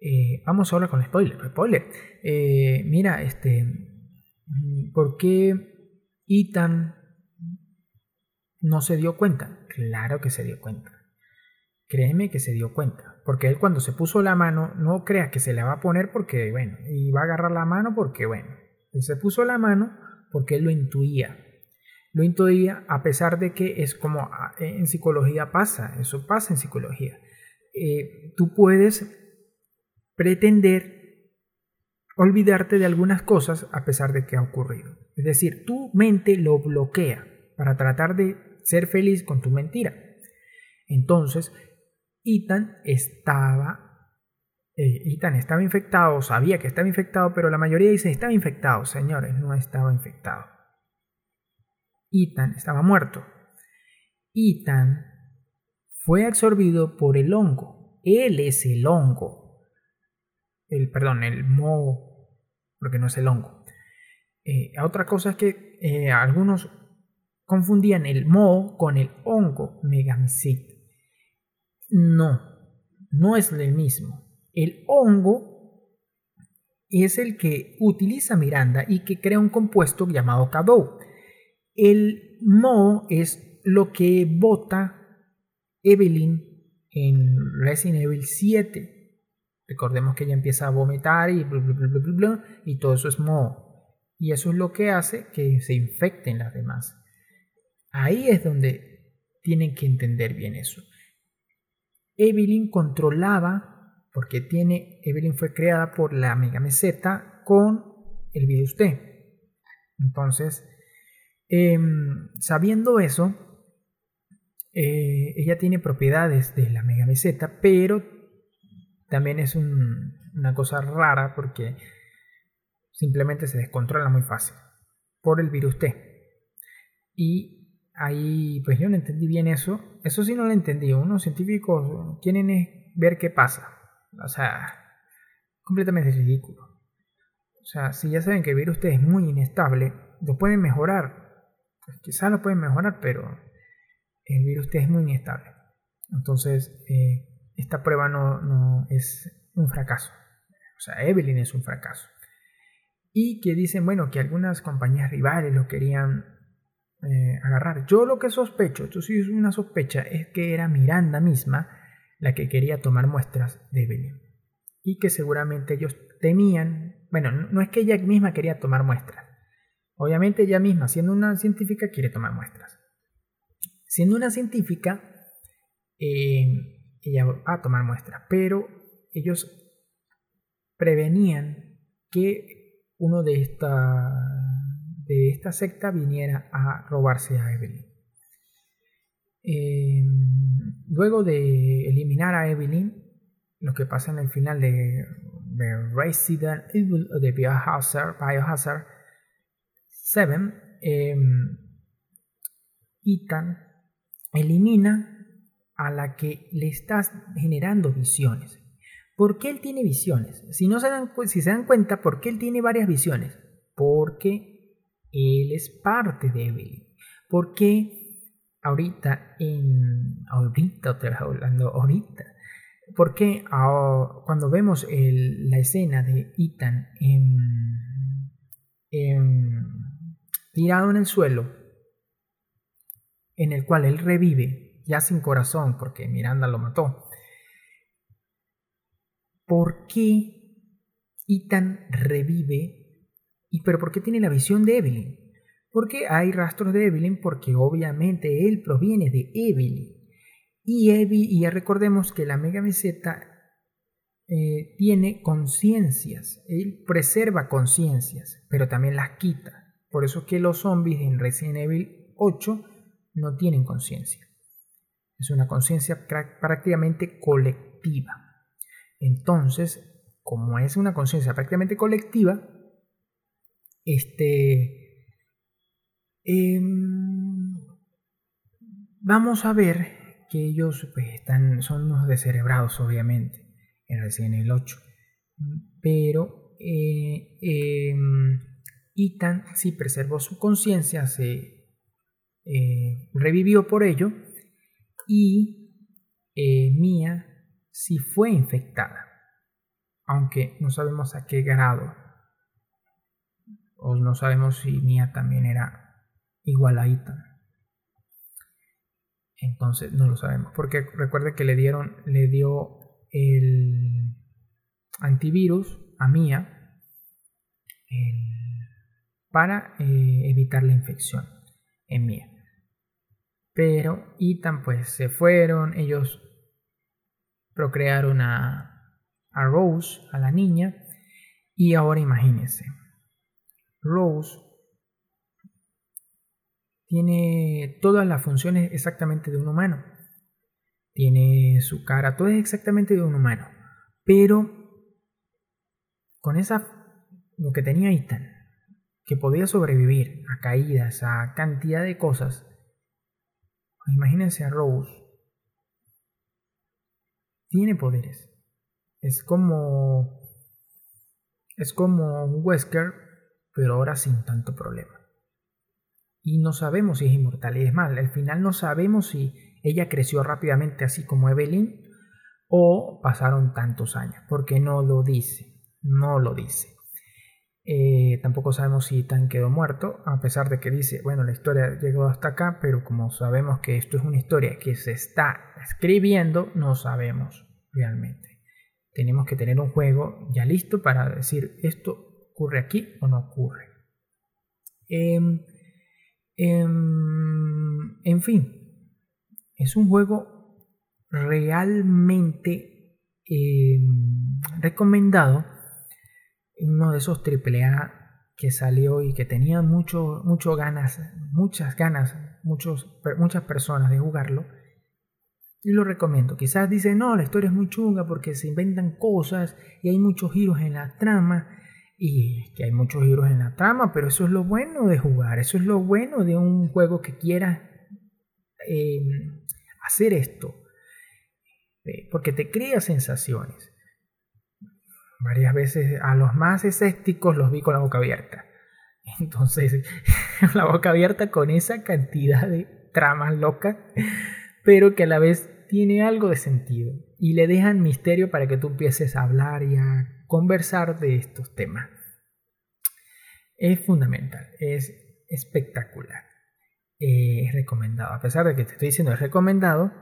eh, vamos ahora con spoiler. Spoiler. Eh, mira, este. ¿Por qué Ethan no se dio cuenta? Claro que se dio cuenta. Créeme que se dio cuenta. Porque él cuando se puso la mano, no creas que se la va a poner porque, bueno, y va a agarrar la mano porque, bueno, él se puso la mano porque él lo intuía. Lo intuía a pesar de que es como ah, en psicología pasa, eso pasa en psicología. Eh, tú puedes pretender olvidarte de algunas cosas a pesar de que ha ocurrido. Es decir, tu mente lo bloquea para tratar de ser feliz con tu mentira. Entonces, Ethan estaba, Ethan estaba infectado, sabía que estaba infectado, pero la mayoría dice estaba infectado, señores, no estaba infectado. Ethan estaba muerto. Ethan fue absorbido por el hongo. Él es el hongo el, perdón, el moho, porque no es el hongo. Eh, otra cosa es que eh, algunos confundían el moho con el hongo megamycete. No, no es el mismo. El hongo es el que utiliza Miranda y que crea un compuesto llamado Cadou. El moho es lo que bota Evelyn en Resident Evil 7 Recordemos que ella empieza a vomitar y y todo eso es moho. Y eso es lo que hace que se infecten las demás. Ahí es donde tienen que entender bien eso. Evelyn controlaba, porque tiene, Evelyn fue creada por la Mega Meseta con el virus T. Entonces, em, sabiendo eso, eh, ella tiene propiedades de la Mega Meseta, pero también es una cosa rara porque simplemente se descontrola muy fácil por el virus T. Y ahí, pues yo no entendí bien eso. Eso sí no lo entendí. Unos científicos quieren ver qué pasa. O sea, completamente ridículo. O sea, si ya saben que el virus es muy inestable, lo pueden mejorar. Pues quizás lo pueden mejorar, pero el virus es muy inestable. Entonces, eh, esta prueba no, es un fracaso. O sea, Evelyn es un fracaso. Y que dicen, bueno, que algunas compañías rivales lo querían eh, agarrar. Yo lo que sospecho, esto sí es una sospecha, es que era Miranda misma la que quería tomar muestras de Evelyn. Y que seguramente ellos temían, bueno, no es que ella misma quería tomar muestras. Obviamente ella misma, siendo una científica, quiere tomar muestras. Siendo una científica, eh, ella va a tomar muestras, pero ellos prevenían que uno de esta, de esta secta viniera a robarse a Evelyn. Em, luego de eliminar a Evelyn, lo que pasa en el final de, de Resident Evil de Biohazard, Biohazard 7, em, Ethan elimina a la que le estás generando visiones. ¿Por qué él tiene visiones? Si, no se dan, si se dan cuenta, ¿por qué él tiene varias visiones? Porque Él es parte de Evelyn. ¿Por qué ahorita en... Ahorita, otra vez hablando ahorita. ¿Por qué cuando vemos la escena de Ethan tirado en el suelo, en el cual él revive, ya sin corazón, porque Miranda lo mató, ¿por qué Ethan revive? ¿Y pero por qué tiene la visión de Evelyn? Porque hay rastros de Evelyn porque obviamente él proviene de Evelyn. Y, y ya recordemos que la Mega Meseta eh, tiene conciencias, él preserva conciencias, pero también las quita. Por eso es que los zombies en Resident Evil 8 no tienen conciencia. Es una conciencia prácticamente colectiva. Entonces, como es una conciencia prácticamente colectiva, este, em, vamos a ver que ellos pues, están, son unos descerebrados, obviamente, en Resident Evil 8. Pero eh, em, sí preservó su conciencia, se eh, revivió por ello, y eh, Mia sí fue infectada, aunque no sabemos a qué grado, o no sabemos si Mia también era igual a Ethan. Entonces no lo sabemos. Porque recuerde que le dieron, le dio el antivirus a Mia para eh, evitar la infección en Mia. Pero Ethan pues se fueron, ellos procrearon a, a Rose, a la niña, y ahora imagínense, Rose tiene todas las funciones exactamente de un humano. Tiene su cara, todo es exactamente de un humano. Pero con esa, lo que tenía Ethan, que podía sobrevivir a caídas, a cantidad de cosas. Imagínense a Rose. Tiene poderes. Es como. Es como un Wesker, pero ahora sin tanto problema y no sabemos si es inmortal. Y es más, al final no sabemos si ella creció rápidamente así como Evelyn o pasaron tantos años, porque no lo dice, no lo dice. Eh, tampoco sabemos si Tan quedó muerto, a pesar de que dice, bueno, la historia llegó hasta acá, pero como sabemos que esto es una historia que se está escribiendo, no sabemos realmente. Tenemos que tener un juego ya listo para decir esto ocurre aquí o no ocurre. Eh, Em, en fin, es un juego realmente em, recomendado. Uno de esos AAA que salió y que tenía mucho, mucho ganas, muchas ganas, muchos, muchas personas de jugarlo. Y lo recomiendo. Quizás dicen, no, la historia es muy chunga porque se inventan cosas y hay muchos giros en la trama. Y que hay muchos giros en la trama, pero eso es lo bueno de jugar, eso es lo bueno de un juego que quiera em, hacer esto, eh, porque te crea sensaciones. Varias veces a los más escépticos los vi con la boca abierta. Entonces, la boca abierta con esa cantidad de tramas locas, pero que a la vez tiene algo de sentido y le dejan misterio para que tú empieces a hablar y a conversar de estos temas. Es fundamental, es espectacular, es recomendado. A pesar de que te estoy diciendo es recomendado,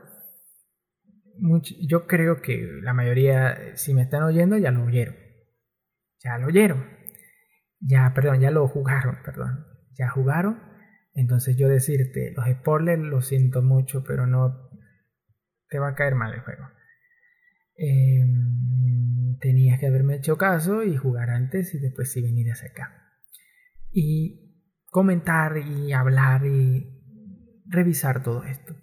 yo creo que la mayoría, si me están oyendo, ya lo oyeron. Ya lo oyeron. Ya, perdón, ya lo jugaron, perdón. Ya jugaron. Entonces yo decirte, los spoilers lo siento mucho, pero no te va a caer mal el juego. Eh, tenías que haberme hecho caso y jugar antes y después sí venir hacia acá. Y comentar y hablar y revisar todo esto.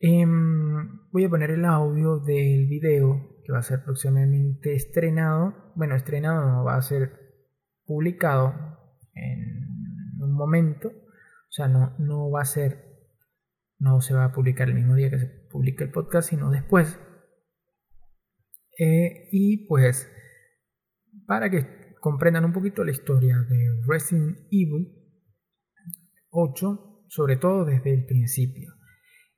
Em, voy a poner el audio del video que va a ser próximamente estrenado. Bueno, estrenado no, va a ser publicado en un momento. O sea, no, no va a ser, no se va a publicar el mismo día que se publique el podcast, sino después eh, y pues, para que comprendan un poquito la historia de Resident Evil, 8, sobre todo desde el principio.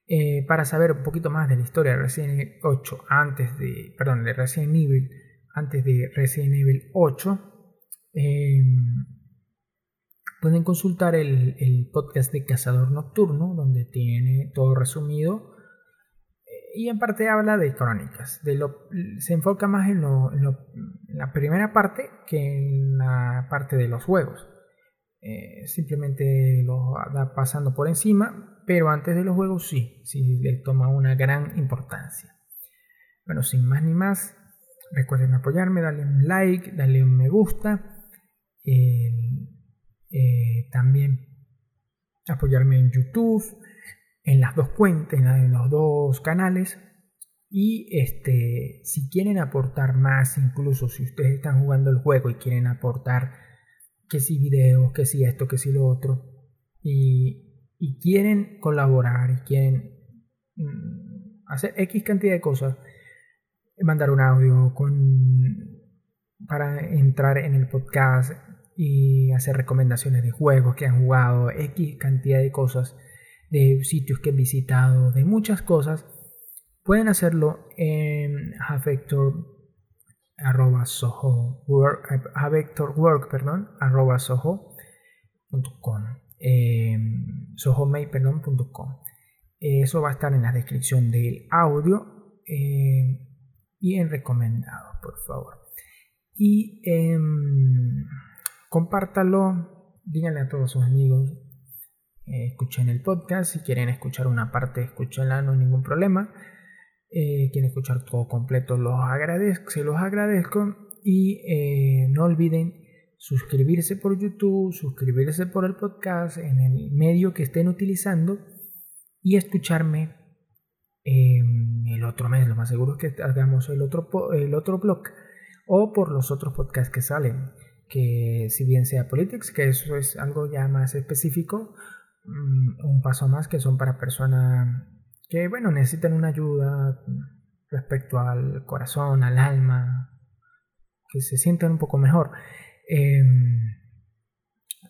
Eh, para saber un poquito más de la historia de Resident Evil 8 antes de, perdón, de Resident Evil antes de Resident Evil 8, em, pueden consultar el, podcast de Cazador Nocturno, donde tiene todo resumido y en parte habla de crónicas. De lo, se enfoca más en, la primera parte que en la parte de los juegos. Eh, simplemente lo va pasando por encima, pero antes de los juegos sí, sí le toma una gran importancia. Bueno, sin más ni más, recuerden apoyarme, darle un like, darle un me gusta, eh, también apoyarme en YouTube, en las dos cuentas, en los dos canales. Y este, si quieren aportar más, incluso si ustedes están jugando el juego y quieren aportar que si videos, que si esto, que si lo otro, y, quieren colaborar y quieren mm, hacer X cantidad de cosas, mandar un audio con, para entrar en el podcast y hacer recomendaciones de juegos que han jugado, X cantidad de cosas, de sitios que han visitado, de muchas cosas, pueden hacerlo en Affector arroba soho work, a vector work, perdón, arroba soho com, eh. Eso va a estar en la descripción del audio eh, y en recomendado, por favor. Y eh, compártalo, díganle a todos sus amigos, eh, escuchen el podcast, si quieren escuchar una parte, escúchenla, no hay ningún problema. Eh, quieren escuchar todo completo, los agradezco, se los agradezco. Y eh, no olviden suscribirse por YouTube, suscribirse por el podcast en el medio que estén utilizando y escucharme el otro mes, lo más seguro es que hagamos el otro, el otro blog o por los otros podcasts que salen, que si bien sea Politics, que eso es algo ya más específico, un paso más que son para personas que bueno, necesitan una ayuda respecto al corazón, al alma, que se sientan un poco mejor. Em,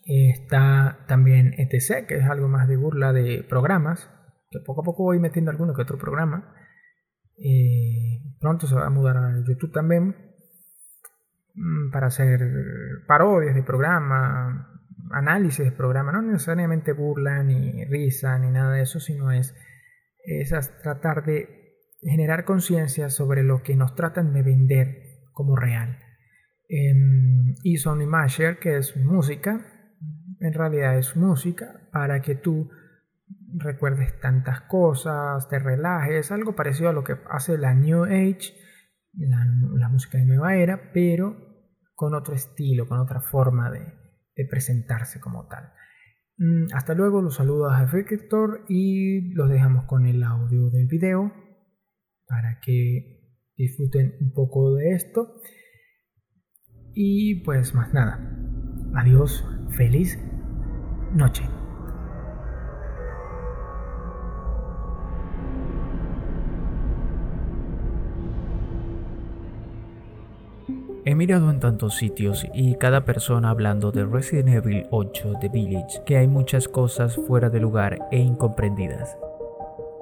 está también ETC, que es algo más de burla de programas, que poco a poco voy metiendo alguno que otro programa. Pronto se va a mudar a YouTube también mm, para hacer parodias de programa, análisis de programa, no necesariamente burla ni risa ni nada de eso, sino es es tratar de generar conciencia sobre lo que nos tratan de vender como real. Eh, y Sony Masher, que es música, en realidad es música para que tú recuerdes tantas cosas, te relajes, algo parecido a lo que hace la New Age, la, música de nueva era, pero con otro estilo, con otra forma de presentarse como tal. Mm, hasta luego, los saludos a Héctor y los dejamos con el audio del video para que disfruten un poco de esto. Y pues más nada, adiós, feliz noche. He mirado en tantos sitios y cada persona hablando de Resident Evil 8 The Village que hay muchas cosas fuera de lugar e incomprendidas.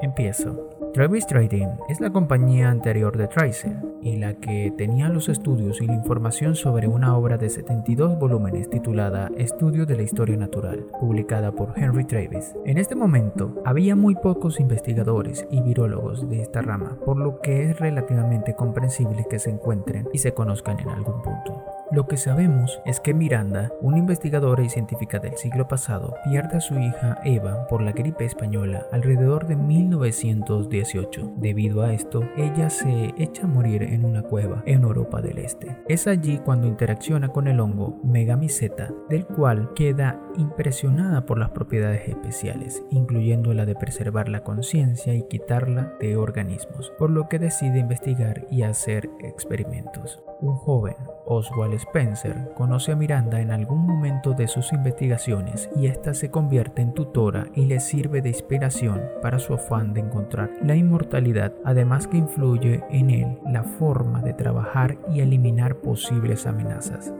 Empiezo. Travis Trading es la compañía anterior de Tracer y la que tenía los estudios y la información sobre una obra de 72 volúmenes titulada Estudio de la Historia Natural, publicada por Henry Travis. En este momento había muy pocos investigadores y virólogos de esta rama, por lo que es relativamente comprensible que se encuentren y se conozcan en algún punto. Lo que sabemos es que Miranda, una investigadora y científica del siglo pasado, pierde a su hija Eva por la gripe española alrededor de 1918. Debido a esto, ella se echa a morir en una cueva en Europa del Este. Es allí cuando interacciona con el hongo Megamiceta, del cual queda impresionada por las propiedades especiales, incluyendo la de preservar la conciencia y quitarla de organismos, por lo que decide investigar y hacer experimentos. Un joven, Oswald Spencer, conoce a Miranda en algún momento de sus investigaciones y ésta se convierte en tutora y le sirve de inspiración para su afán de encontrar la inmortalidad, además que influye en él la forma de trabajar y eliminar posibles amenazas.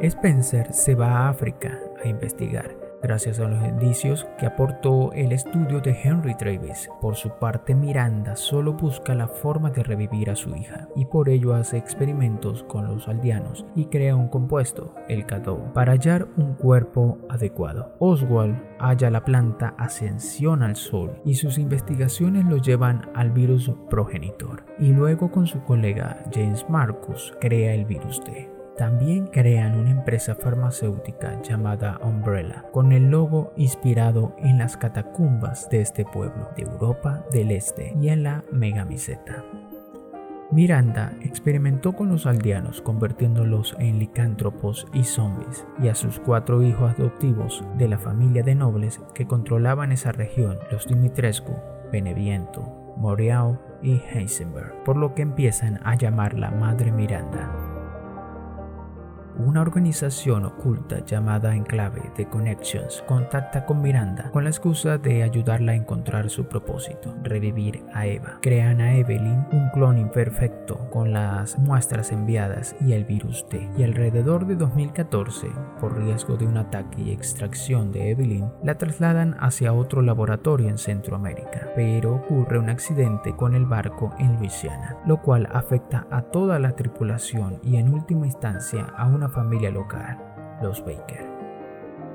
Spencer se va a África a investigar gracias a los indicios que aportó el estudio de Henry Travis. Por su parte, Miranda solo busca la forma de revivir a su hija y por ello hace experimentos con los aldeanos y crea un compuesto, el Cadou, para hallar un cuerpo adecuado. Oswald halla la planta Ascensión al Sol y sus investigaciones lo llevan al virus progenitor y luego con su colega James Marcus crea el virus D. También crean una empresa farmacéutica llamada Umbrella, con el logo inspirado en las catacumbas de este pueblo de Europa del Este y en la megamiseta. Miranda experimentó con los aldeanos convirtiéndolos en licántropos y zombies y a sus cuatro hijos adoptivos de la familia de nobles que controlaban esa región, los Dimitrescu, Beneviento, Moriao y Heisenberg, por lo que empiezan a llamarla Madre Miranda una organización oculta llamada Enclave de Connections contacta con Miranda con la excusa de ayudarla a encontrar su propósito, revivir a Eva. Crean a Evelyn, un clon imperfecto con las muestras enviadas y el virus T. Y alrededor de 2014, por riesgo de un ataque y extracción de Evelyn, la trasladan hacia otro laboratorio en Centroamérica. Pero ocurre un accidente con el barco en Luisiana, lo cual afecta a toda la tripulación y en última instancia a una familia local, los Baker.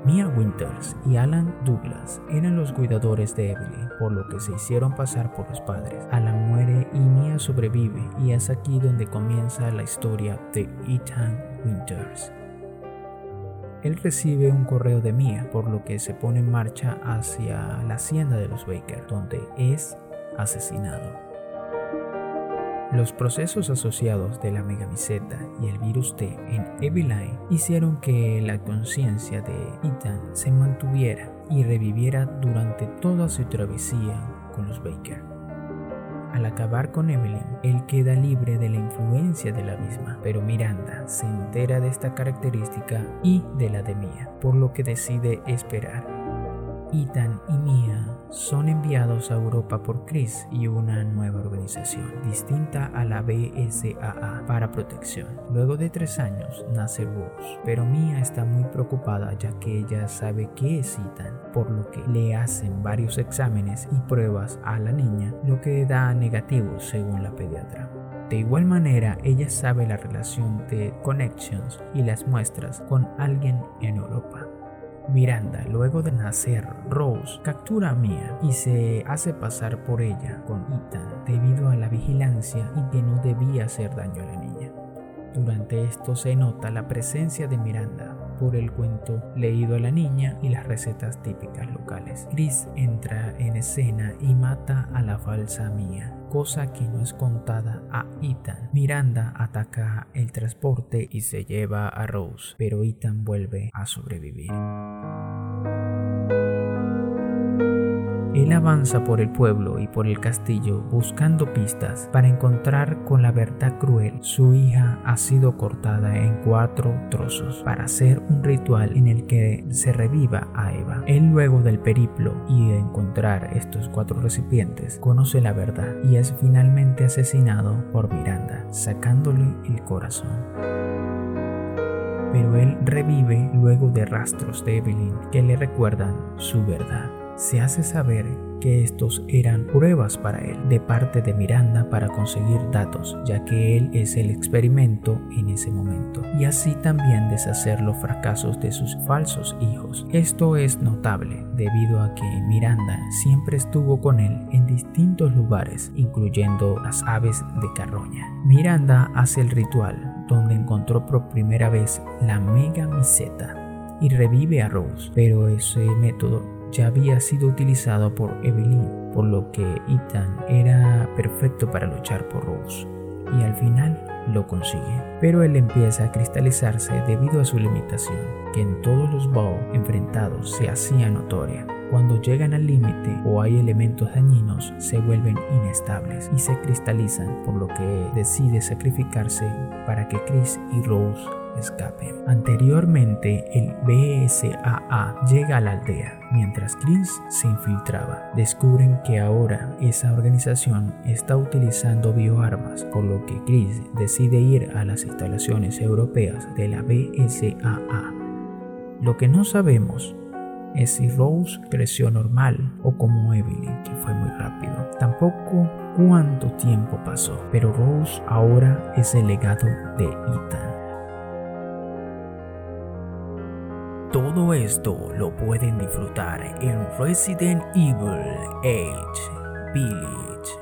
Mia Winters y Alan Douglas eran los cuidadores de Evelyn, por lo que se hicieron pasar por los padres. Alan muere y Mia sobrevive y es aquí donde comienza la historia de Ethan Winters. Él recibe un correo de Mia, por lo que se pone en marcha hacia la hacienda de los Baker, donde es asesinado. Los procesos asociados de la megamiseta y el virus T en Eveline hicieron que la conciencia de Ethan se mantuviera y reviviera durante toda su travesía con los Baker. Al acabar con Evelyn, él queda libre de la influencia de la misma, pero Miranda se entera de esta característica y de la de Mia, por lo que decide esperar. Ethan y Mia son enviados a Europa por Chris y una nueva organización, distinta a la BSAA, para protección. Luego de tres años nace Rose, pero Mia está muy preocupada ya que ella sabe que es Ethan, por lo que le hacen varios exámenes y pruebas a la niña, lo que da negativo según la pediatra. De igual manera, ella sabe la relación de Connections y las muestras con alguien en Europa. Miranda, luego de nacer, Rose captura a Mia y se hace pasar por ella con Ethan debido a la vigilancia y que no debía hacer daño a la niña. Durante esto se nota la presencia de Miranda por el cuento leído a la niña y las recetas típicas locales. Chris entra en escena y mata a la falsa Mia, cosa que no es contada a Ethan. Miranda ataca el transporte y se lleva a Rose, pero Ethan vuelve a sobrevivir. Él avanza por el pueblo y por el castillo buscando pistas para encontrar con la verdad cruel. Su hija ha sido cortada en cuatro trozos para hacer un ritual en el que se reviva a Eva. Él luego del periplo y de encontrar estos cuatro recipientes conoce la verdad y es finalmente asesinado por Miranda, sacándole el corazón pero él revive luego de rastros de Evelyn que le recuerdan su verdad se hace saber que estos eran pruebas para él de parte de Miranda para conseguir datos, ya que él es el experimento en ese momento, y así también deshacer los fracasos de sus falsos hijos. Esto es notable debido a que Miranda siempre estuvo con él en distintos lugares, incluyendo las aves de carroña. Miranda hace el ritual donde encontró por primera vez la mega miseta y revive a Rose, pero ese método ya había sido utilizado por Evelyn, por lo que Ethan era perfecto para luchar por Rose. Y al final lo consigue. Pero él empieza a cristalizarse debido a su limitación, que en todos los Bow enfrentados se hacía notoria. Cuando llegan al límite o hay elementos dañinos, se vuelven inestables y se cristalizan, por lo que decide sacrificarse para que Chris y Rose escapen. Anteriormente, el BSAA llega a la aldea, mientras Chris se infiltraba. Descubren que ahora esa organización está utilizando bioarmas, por lo que Chris decide ir a las instalaciones europeas de la BSAA. Lo que no sabemos es si Rose creció normal o como Evelyn, que fue muy rápido. Tampoco cuánto tiempo pasó, pero Rose ahora es el legado de Ethan. Todo esto lo pueden disfrutar en Resident Evil Age Village.